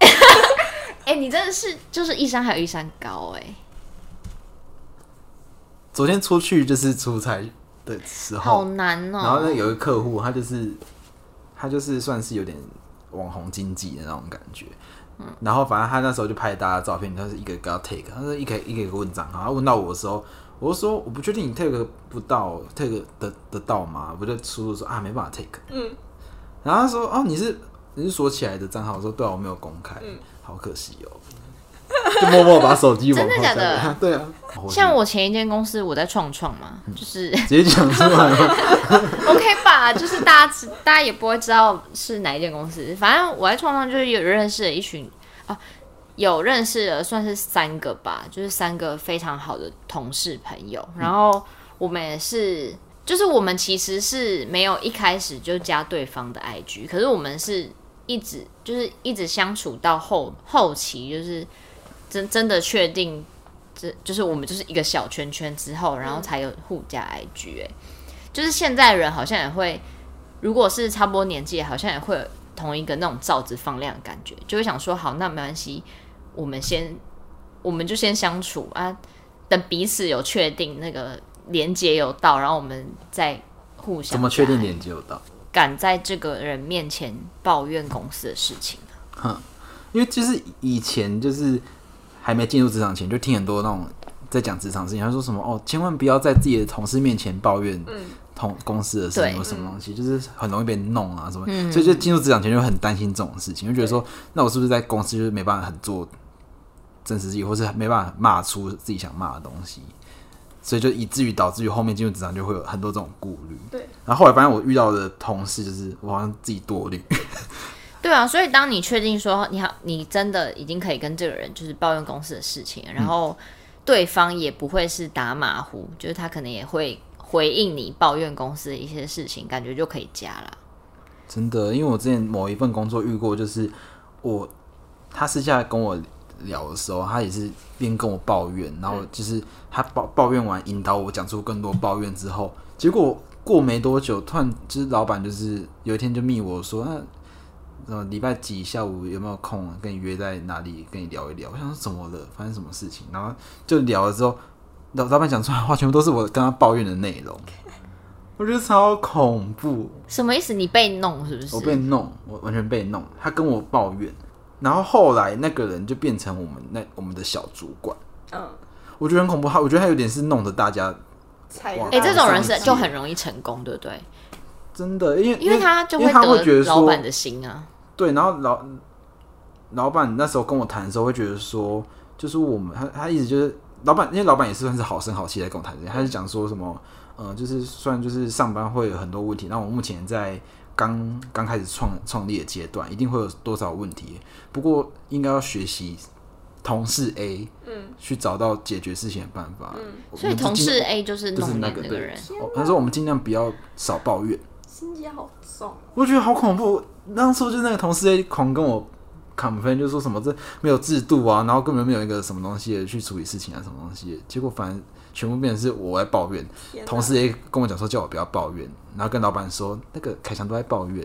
哎、欸，你真的是就是一山还有一山高哎、欸。昨天出去就是出差的时候，好难哦。然后呢，有一个客户，他就是他就是算是有点网红经济的那种感觉。嗯，然后反正他那时候就拍大家的照片，他是一个一个要 take，他说一个一个一个问账，然后问到我的时候。我就说我不确定你 take 不到 take 得得到吗？我就输入说啊没办法 take。嗯，然后他说哦你是你是锁起来的账号？我说对啊，我没有公开。嗯，好可惜哦。就默默把手机 (laughs) 真的假的？(laughs) 对啊。像我前一间公司我在创创嘛，就是直接讲出来了。(laughs) OK 吧，就是大家大家也不会知道是哪一间公司，反正我在创创就是有认识了一群啊。有认识了算是三个吧，就是三个非常好的同事朋友。然后我们也是，就是我们其实是没有一开始就加对方的 IG，可是我们是一直就是一直相处到后后期，就是真真的确定，这就是我们就是一个小圈圈之后，然后才有互加 IG。哎，就是现在人好像也会，如果是差不多年纪，好像也会有同一个那种罩子放亮的感觉，就会想说好，那没关系。我们先，我们就先相处啊，等彼此有确定那个连接有到，然后我们再互相。怎么确定连接有到？敢在这个人面前抱怨公司的事情。哼，因为就是以前就是还没进入职场前，就听很多那种在讲职场事情，他说什么哦，千万不要在自己的同事面前抱怨同公司的事情，有什么东西，就是很容易被弄啊什么，嗯、所以就进入职场前就很担心这种事情，就觉得说，那我是不是在公司就是没办法很做。证实自己，或是没办法骂出自己想骂的东西，所以就以至于导致于后面进入职场就会有很多这种顾虑。对，然后后来发现我遇到的同事就是我好像自己多虑。(laughs) 对啊，所以当你确定说你好，你真的已经可以跟这个人就是抱怨公司的事情，然后对方也不会是打马虎，就是他可能也会回应你抱怨公司的一些事情，感觉就可以加了。真的，因为我之前某一份工作遇过，就是我他私下跟我聊的时候，他也是边跟我抱怨，然后就是他抱抱怨完，引导我讲出更多抱怨之后，结果过没多久，突然就是老板就是有一天就密我说，那。呃，礼拜几下午有没有空啊？跟你约在哪里跟你聊一聊？我想说怎么了？发生什么事情？然后就聊了之后，老老板讲出来的话全部都是我跟他抱怨的内容，我觉得超恐怖。什么意思？你被弄是不是？我被弄，我完全被弄。他跟我抱怨，然后后来那个人就变成我们那我们的小主管。嗯，我觉得很恐怖。他我觉得他有点是弄得大家，哎、欸，这种人是就很容易成功，对不对？真的，因为因为他就会觉得老板的心啊。对，然后老老板那时候跟我谈的时候，会觉得说，就是我们他他一直就是老板，因为老板也是算是好声好气在跟我谈的，他就讲说什么，呃，就是算就是上班会有很多问题，那我目前在刚刚开始创创立的阶段，一定会有多少问题，不过应该要学习同事 A，嗯，去找到解决事情的办法。嗯，所以同事 A 就是就是那个人，他说我们尽量不要少抱怨，心机好重，我觉得好恐怖。当初就那个同事 A 狂跟我 complain，就说什么这没有制度啊，然后根本没有一个什么东西去处理事情啊，什么东西，结果反正全部变成是我在抱怨。同事也跟我讲说叫我不要抱怨，然后跟老板说那个凯翔都在抱怨。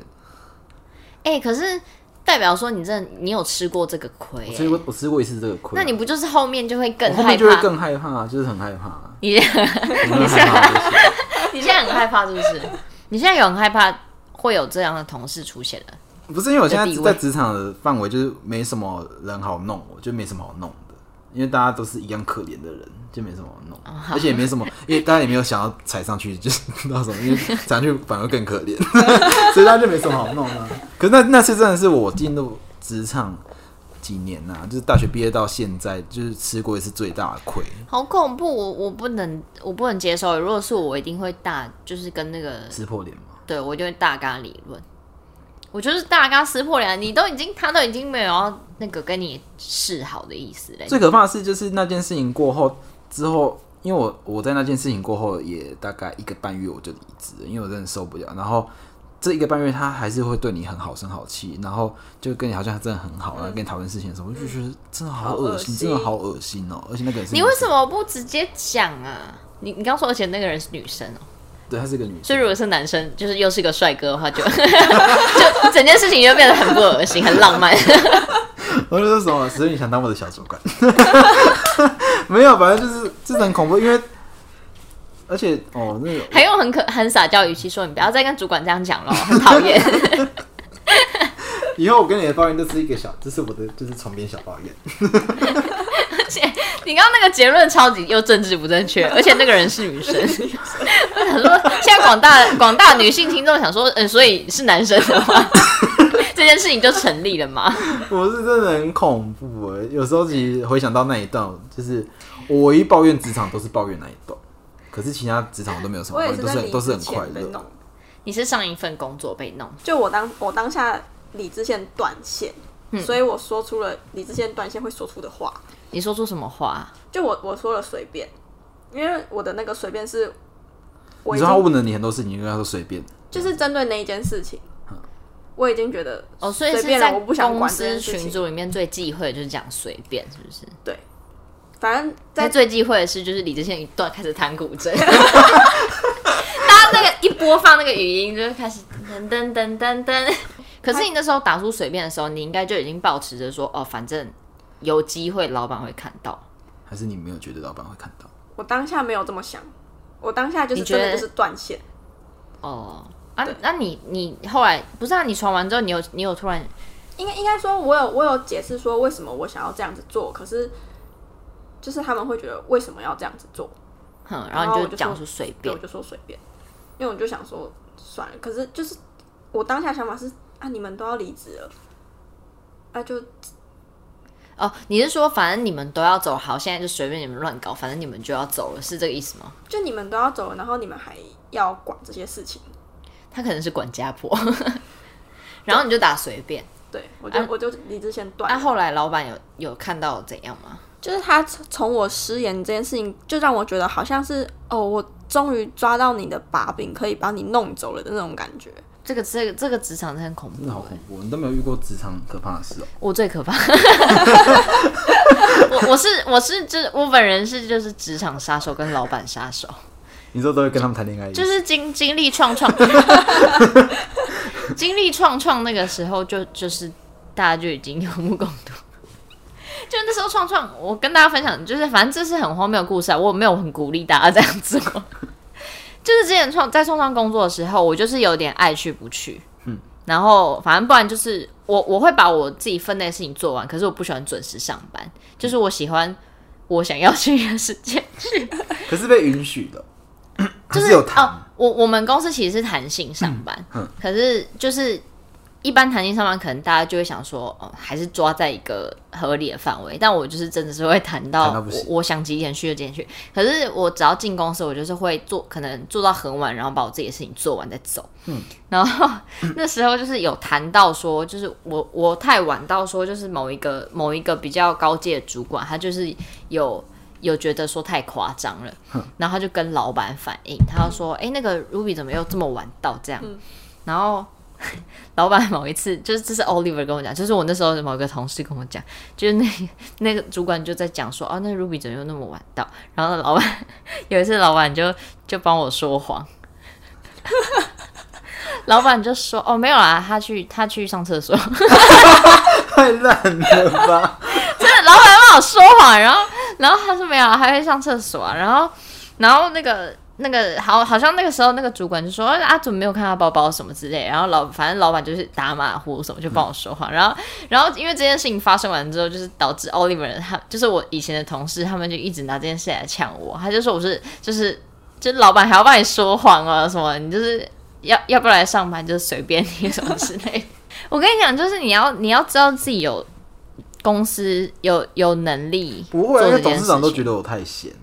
哎、欸，可是代表说你真的你有吃过这个亏、欸？所以我我吃过一次这个亏、啊，那你不就是后面就会更害怕？后面就会更害怕，就是很害怕。你 (laughs) 你现在你现在很害怕是不是？你现在有很害怕？会有这样的同事出现了，不是因为我现在在职场的范围，就是没什么人好弄，我就没什么好弄的，因为大家都是一样可怜的人，就没什么好弄，哦、而且也没什么，(laughs) 因为大家也没有想要踩上去，就是 (laughs) 那什么，因为踩上去反而更可怜，(laughs) 所以大家就没什么好弄啊。可是那那次真的是我进入职场几年呐、啊，就是大学毕业到现在，就是吃过一次最大的亏，好恐怖，我我不能，我不能接受。如果是我，我一定会大，就是跟那个撕破脸嘛。对，我就会大嘎理论，我就是大刚撕破脸，你都已经，他都已经没有要那个跟你示好的意思了。最可怕的是，就是那件事情过后之后，因为我我在那件事情过后也大概一个半月我就离职了，因为我真的受不了。然后这一个半月他还是会对你很好生好气，然后就跟你好像真的很好，然后跟你讨论事情的时候，我就觉得真的好恶心，真的好恶心哦。而且那个人是你为什么不直接讲啊？你你刚说，而且那个人是女生哦。对，他是个女生，所以如果是男生，就是又是一个帅哥的话就，就 (laughs) 就整件事情就变得很不恶心，很浪漫。(laughs) 我就说什么？所以你想当我的小主管？(laughs) 没有，反正就是真的很恐怖，因为而且哦，那个还用很可很撒娇语气说：“你不要再跟主管这样讲了，很讨厌。”以后我跟你的抱怨都是一个小，这是我的就是床边小抱怨。而且你刚刚那个结论超级又政治不正确，而且那个人是女生。(laughs) 我想说，现在广大广大女性听众想说，嗯，所以是男生的话，(laughs) 这件事情就成立了吗？(laughs) 我是真的很恐怖哎，有时候其实回想到那一段，就是我一抱怨职场都是抱怨那一段，可是其他职场都没有什么，都是都是很快乐。你是上一份工作被弄，就我当我当下理智线断线。所以我说出了理智线断线会说出的话。你说出什么话？就我我说了随便，因为我的那个随便是，你知道他问了你很多事情，你跟他说随便，就是针对那一件事情。我已经觉得哦，所以是在公司群组里面最忌讳的就是讲随便，是不是？对，反正在最忌讳的是就是李志宪一段开始弹古筝，(laughs) (laughs) 大家那个一播放那个语音就开始噔噔噔噔噔。可是你那时候打出随便的时候，你应该就已经保持着说哦，反正有机会老板会看到。还是你没有觉得老板会看到？我当下没有这么想，我当下就是真的就是断线。哦，啊，那你你后来不是啊？你传完之后，你有你有突然应该应该说，我有我有解释说为什么我想要这样子做，可是就是他们会觉得为什么要这样子做？哼，然后你就讲出随便，我就说随便，因为我就想说算了。可是就是我当下想法是。啊！你们都要离职了，啊就哦，你是说反正你们都要走，好，现在就随便你们乱搞，反正你们就要走了，是这个意思吗？就你们都要走了，然后你们还要管这些事情。他可能是管家婆，(laughs) 然后你就打随便。对，我就、啊、我就理智先断。那、啊、后来老板有有看到怎样吗？就是他从我失言这件事情，就让我觉得好像是哦，我终于抓到你的把柄，可以把你弄走了的那种感觉。这个这个这个职场真的很恐怖，真的好恐怖！你都没有遇过职场可怕的事哦。我最可怕。(laughs) 我我是我是就是我本人是就是职场杀手跟老板杀手。(laughs) 你说都会跟他们谈恋爱？就是经经历创创，(laughs) 经历创创那个时候就就是大家就已经有目共睹。就那时候创创，我跟大家分享，就是反正这是很荒谬的故事啊，我没有很鼓励大家这样做。就是之前创在创创工作的时候，我就是有点爱去不去，嗯，然后反正不然就是我我会把我自己分内的事情做完，可是我不喜欢准时上班，就是我喜欢我想要去的时间去，(laughs) 可是被允许的。就是 (laughs) 有哦，我我们公司其实是弹性上班，嗯嗯、可是就是一般弹性上班，可能大家就会想说，哦，还是抓在一个合理的范围。但我就是真的是会谈到我，我想几点去就几点去。可是我只要进公司，我就是会做，可能做到很晚，然后把我自己的事情做完再走。嗯，然后那时候就是有谈到说，就是我我太晚到说，就是某一个某一个比较高阶的主管，他就是有。有觉得说太夸张了，然后他就跟老板反映，他就说：“哎、欸，那个 Ruby 怎么又这么晚到？这样。嗯”然后 (laughs) 老板某一次，就是这是 Oliver 跟我讲，就是我那时候的某个同事跟我讲，就是那 (laughs) 那个主管就在讲说：“哦，那、Ruby 怎么又那么晚到？”然后老板 (laughs) 有一次，老板就就帮我说谎，老板就说：“哦，没有啦，他去他去上厕所。”太烂了吧！真的，老板帮我说谎，然后。然后他说没有，还会上厕所啊。然后，然后那个那个好，好像那个时候那个主管就说阿祖没有看他包包什么之类。然后老反正老板就是打马虎什么，就帮我说话。然后，然后因为这件事情发生完之后，就是导致 Oliver 他就是我以前的同事，他们就一直拿这件事来呛我。他就说我是就是就是老板还要帮你说谎啊什么，你就是要要不来上班就随便你什么之类。我跟你讲，就是你要你要知道自己有。公司有有能力，不会，因为董事长都觉得我太闲了。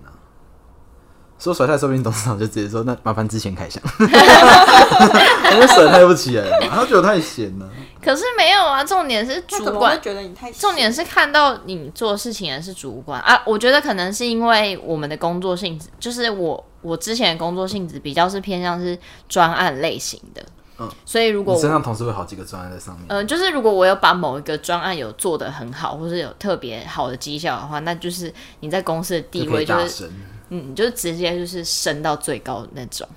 说甩太，说不定董事长就直接说：“那麻烦之前开箱。(laughs) ”我甩太不起来了，他觉得太闲了。可是没有啊，重点是主管觉得你太，重点是看到你做事情的是主管啊。我觉得可能是因为我们的工作性质，就是我我之前的工作性质比较是偏向是专案类型的。嗯，所以如果我身上同时会好几个专案在上面，嗯、呃，就是如果我有把某一个专案有做得很好，或是有特别好的绩效的话，那就是你在公司的地位就是，嗯，就是直接就是升到最高的那种。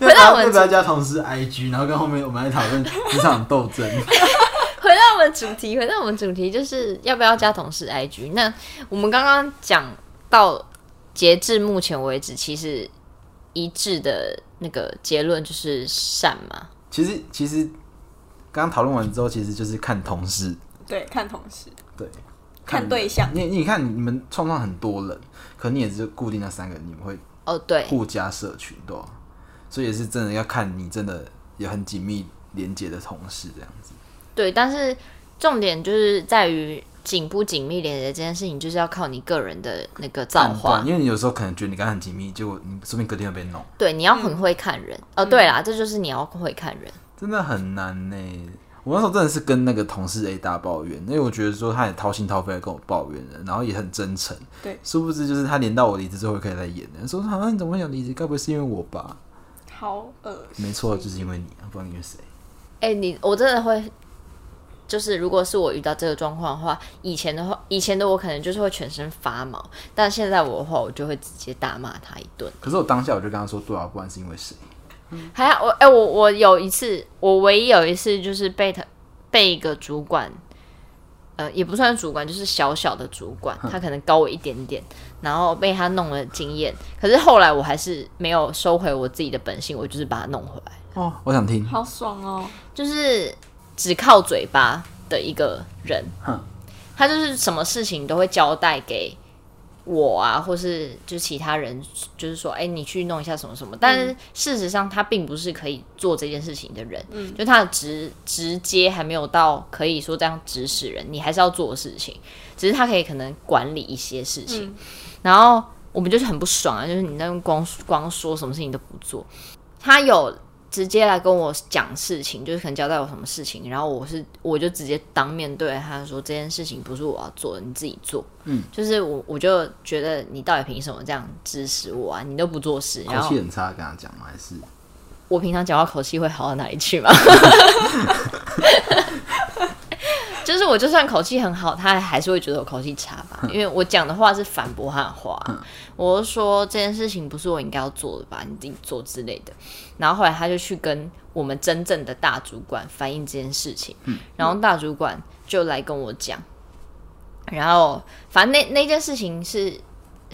回到我们要不要加同事 IG，然后跟后面我们来讨论职场斗争。(laughs) 回到我们主题，回到我们主题，就是要不要加同事 IG？那我们刚刚讲到截至目前为止，其实一致的。那个结论就是善嘛。其实其实刚刚讨论完之后，其实就是看同事。对，看同事。对，看对象。你你看，你们创创很多人，可你也是固定那三个人，你们会哦对，互加社群对，所以也是真的要看你真的有很紧密连接的同事这样子。对，但是重点就是在于。紧不紧密连接这件事情，就是要靠你个人的那个造化。因为你有时候可能觉得你刚刚很紧密，结果你说不定隔天要被弄。对，你要很会看人。嗯、哦，对啦，这就是你要会看人，真的很难呢。我那时候真的是跟那个同事 A 大抱怨，因为我觉得说他也掏心掏肺的跟我抱怨了，然后也很真诚。对，殊不知就是他连到我离职之后可以来演的，说好像你怎么会想离职？该不会是因为我吧？好恶心。没错，就是因为你，不知道因为谁。哎、欸，你我真的会。就是如果是我遇到这个状况的话，以前的话，以前的我可能就是会全身发毛，但现在我的话，我就会直接大骂他一顿。可是我当下我就跟他说：“对啊，不管是因为谁。”还好我哎、欸，我我有一次，我唯一有一次就是被他被一个主管，呃，也不算主管，就是小小的主管，他可能高我一点点，然后被他弄了经验。可是后来我还是没有收回我自己的本性，我就是把他弄回来。哦，我想听，好爽哦，就是。只靠嘴巴的一个人，他就是什么事情都会交代给我啊，或是就是其他人，就是说，哎、欸，你去弄一下什么什么。但是事实上，他并不是可以做这件事情的人，嗯，就他的直直接还没有到可以说这样指使人，你还是要做的事情，只是他可以可能管理一些事情。嗯、然后我们就是很不爽啊，就是你那种光光说什么事情都不做，他有。直接来跟我讲事情，就是可能交代我什么事情，然后我是我就直接当面对他说，这件事情不是我要做的，你自己做。嗯，就是我我就觉得你到底凭什么这样指使我啊？你都不做事，然后口气很差，跟他讲吗？还是我平常讲话口气会好到哪里去吗？(laughs) (laughs) 就是我就算口气很好，他还是会觉得我口气差吧？因为我讲的话是反驳他的话，我就说这件事情不是我应该要做的吧？你自己做之类的。然后后来他就去跟我们真正的大主管反映这件事情，然后大主管就来跟我讲，然后反正那那件事情是。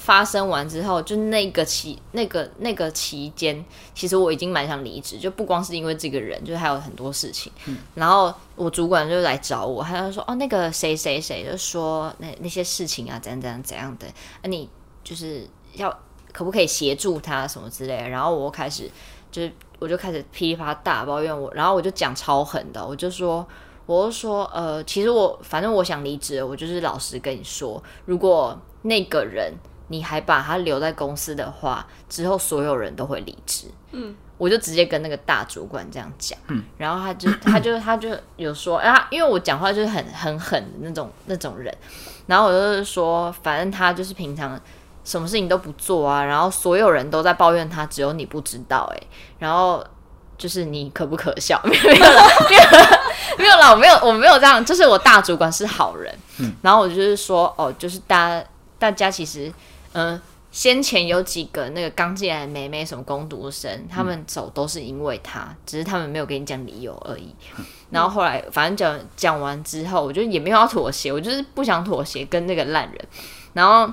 发生完之后，就那个期那个那个期间，其实我已经蛮想离职，就不光是因为这个人，就是还有很多事情。嗯、然后我主管就来找我，他就说：“哦，那个谁谁谁，就说那那些事情啊，怎样怎样怎样的，啊，你就是要可不可以协助他什么之类的。”然后我开始就是我就开始噼里啪啦大抱怨我，然后我就讲超狠的，我就说，我就说，呃，其实我反正我想离职，我就是老实跟你说，如果那个人。你还把他留在公司的话，之后所有人都会离职。嗯，我就直接跟那个大主管这样讲。嗯，然后他就 (coughs) 他就他就有说啊，因为我讲话就是很很狠的那种那种人，然后我就是说，反正他就是平常什么事情都不做啊，然后所有人都在抱怨他，只有你不知道哎、欸，然后就是你可不可笑？(laughs) 没有没有了，没有了，没有了，我没有我没有这样，就是我大主管是好人。嗯，然后我就是说哦，就是大家大家其实。嗯，先前有几个那个刚进来的妹妹，什么工读生，他们走都是因为他，只是他们没有跟你讲理由而已。然后后来，反正讲讲完之后，我就也没有要妥协，我就是不想妥协跟那个烂人。然后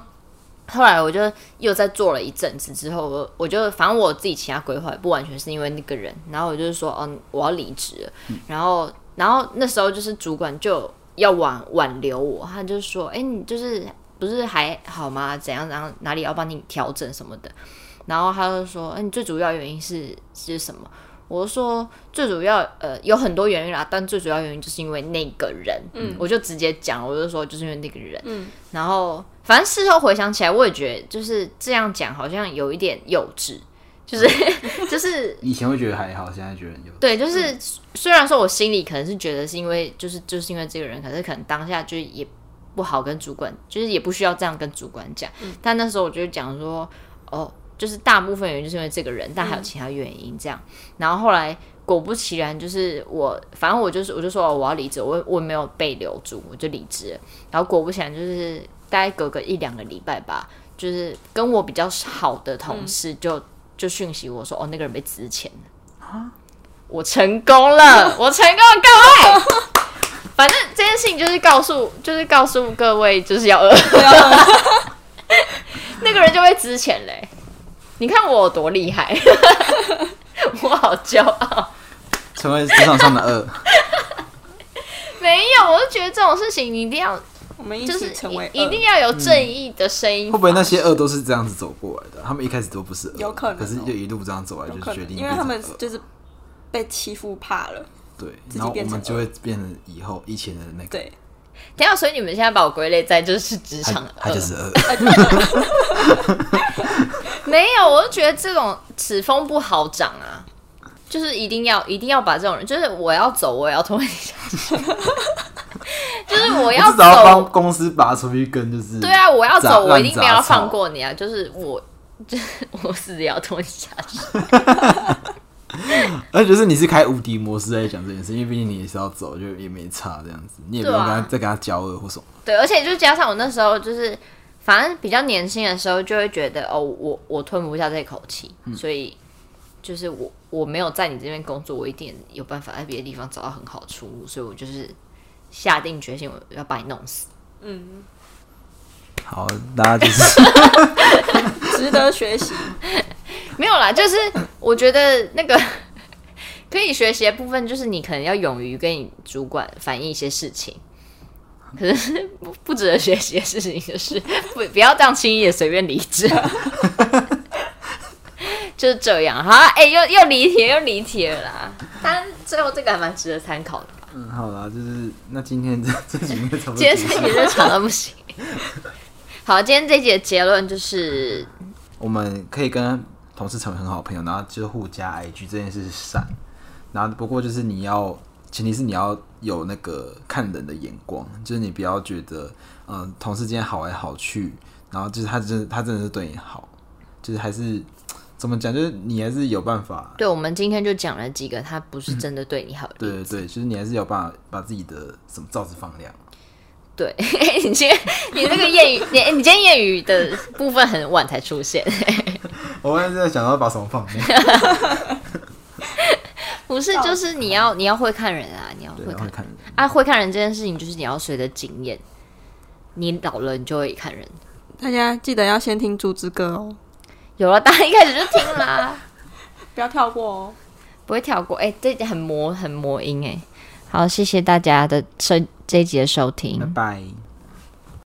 后来我就又在做了一阵子之后，我我就反正我自己其他规划不完全是因为那个人。然后我就是说，哦，我要离职了。然后然后那时候就是主管就要挽挽留我，他就说，哎，你就是。不是还好吗？怎样怎样？哪里要帮你调整什么的？然后他就说：“哎、欸，你最主要原因是是什么？”我就说：“最主要呃有很多原因啦，但最主要原因就是因为那个人。”嗯，我就直接讲，我就说就是因为那个人。嗯，然后反正事后回想起来，我也觉得就是这样讲好像有一点幼稚，就是、嗯、(laughs) (laughs) 就是以前会觉得还好，现在觉得很幼稚。对，就是、嗯、虽然说我心里可能是觉得是因为就是就是因为这个人，可是可能当下就也。不好跟主管，就是也不需要这样跟主管讲。嗯、但那时候我就讲说，哦，就是大部分原因就是因为这个人，但还有其他原因这样。嗯、然后后来果不其然，就是我，反正我就是我就说我要离职，我我没有被留住，我就离职。然后果不其然，就是大概隔个一两个礼拜吧，就是跟我比较好的同事就、嗯、就讯息我说，哦，那个人被辞遣了啊，我成功了，(laughs) 我成功了，各位。反正这件事情就是告诉，就是告诉各位，就是要饿。(laughs) 那个人就会值钱嘞。你看我有多厉害，(laughs) 我好骄傲，成为职场上的恶。(laughs) 没有，我就觉得这种事情你一定要，我们一起成为，一定要有正义的声音、嗯。会不会那些恶都是这样子走过来的？他们一开始都不是恶，有可能、哦，可是就一路这样走来，就决定，因为他们就是被欺负怕了。对，然后我们就会变成以后以前的那个。对，等下，所以你们现在把我归类在就是职场的，他就是二。(laughs) 没有，我就觉得这种此风不好长啊，就是一定要一定要把这种人，就是我要走，我也要拖你下去，(laughs) 就是我要走，要帮公司拔出一根，就是对啊，我要走，我一定没有要放过你啊，就是我，就是我是要拖你下去。(laughs) (laughs) 而且就是你是开无敌模式在讲这件事，因为毕竟你也是要走，就也没差这样子，你也不用跟他、啊、再跟他交恶或什么。对，而且就加上我那时候就是，反正比较年轻的时候，就会觉得哦，我我吞不下这口气，嗯、所以就是我我没有在你这边工作，我一定有办法在别的地方找到很好的出路，所以我就是下定决心我要把你弄死。嗯，好，大家就是 (laughs) (laughs) 值得学习。没有啦，就是我觉得那个 (laughs) 可以学习的部分，就是你可能要勇于跟你主管反映一些事情。可是不不值得学习的事情就是 (laughs) 不不要这样轻易的随便离职，(laughs) 就是这样。好，哎、欸，又又离题，又离题了啦。但最后这个还蛮值得参考的吧？嗯，好啦，就是那今天这这集应该差不多。今天这集就长的不行。好，今天这集的结论就是，我们可以跟同事成为很好的朋友，然后就互加 IG 这件事是善。然后不过就是你要，前提是你要有那个看人的眼光，就是你不要觉得，嗯、呃，同事之间好来好去，然后就是他真他真的是对你好，就是还是怎么讲，就是你还是有办法。对，我们今天就讲了几个，他不是真的对你好的。对对对，就是你还是有办法把自己的什么罩子放亮。对，(laughs) 你今天你那个谚语，你你今天谚语的部分很晚才出现。我刚才在想要把什么放亮。(laughs) 不是，就是你要你要会看人啊，你要会看，会看人啊，会看人这件事情就是你要随着经验，你老了你就会看人。大家记得要先听《猪之歌》哦。有了，大家一开始就听啦，(laughs) 不要跳过哦，不会跳过。哎、欸，这很魔很魔音哎。好，谢谢大家的收这一集的收听，拜拜。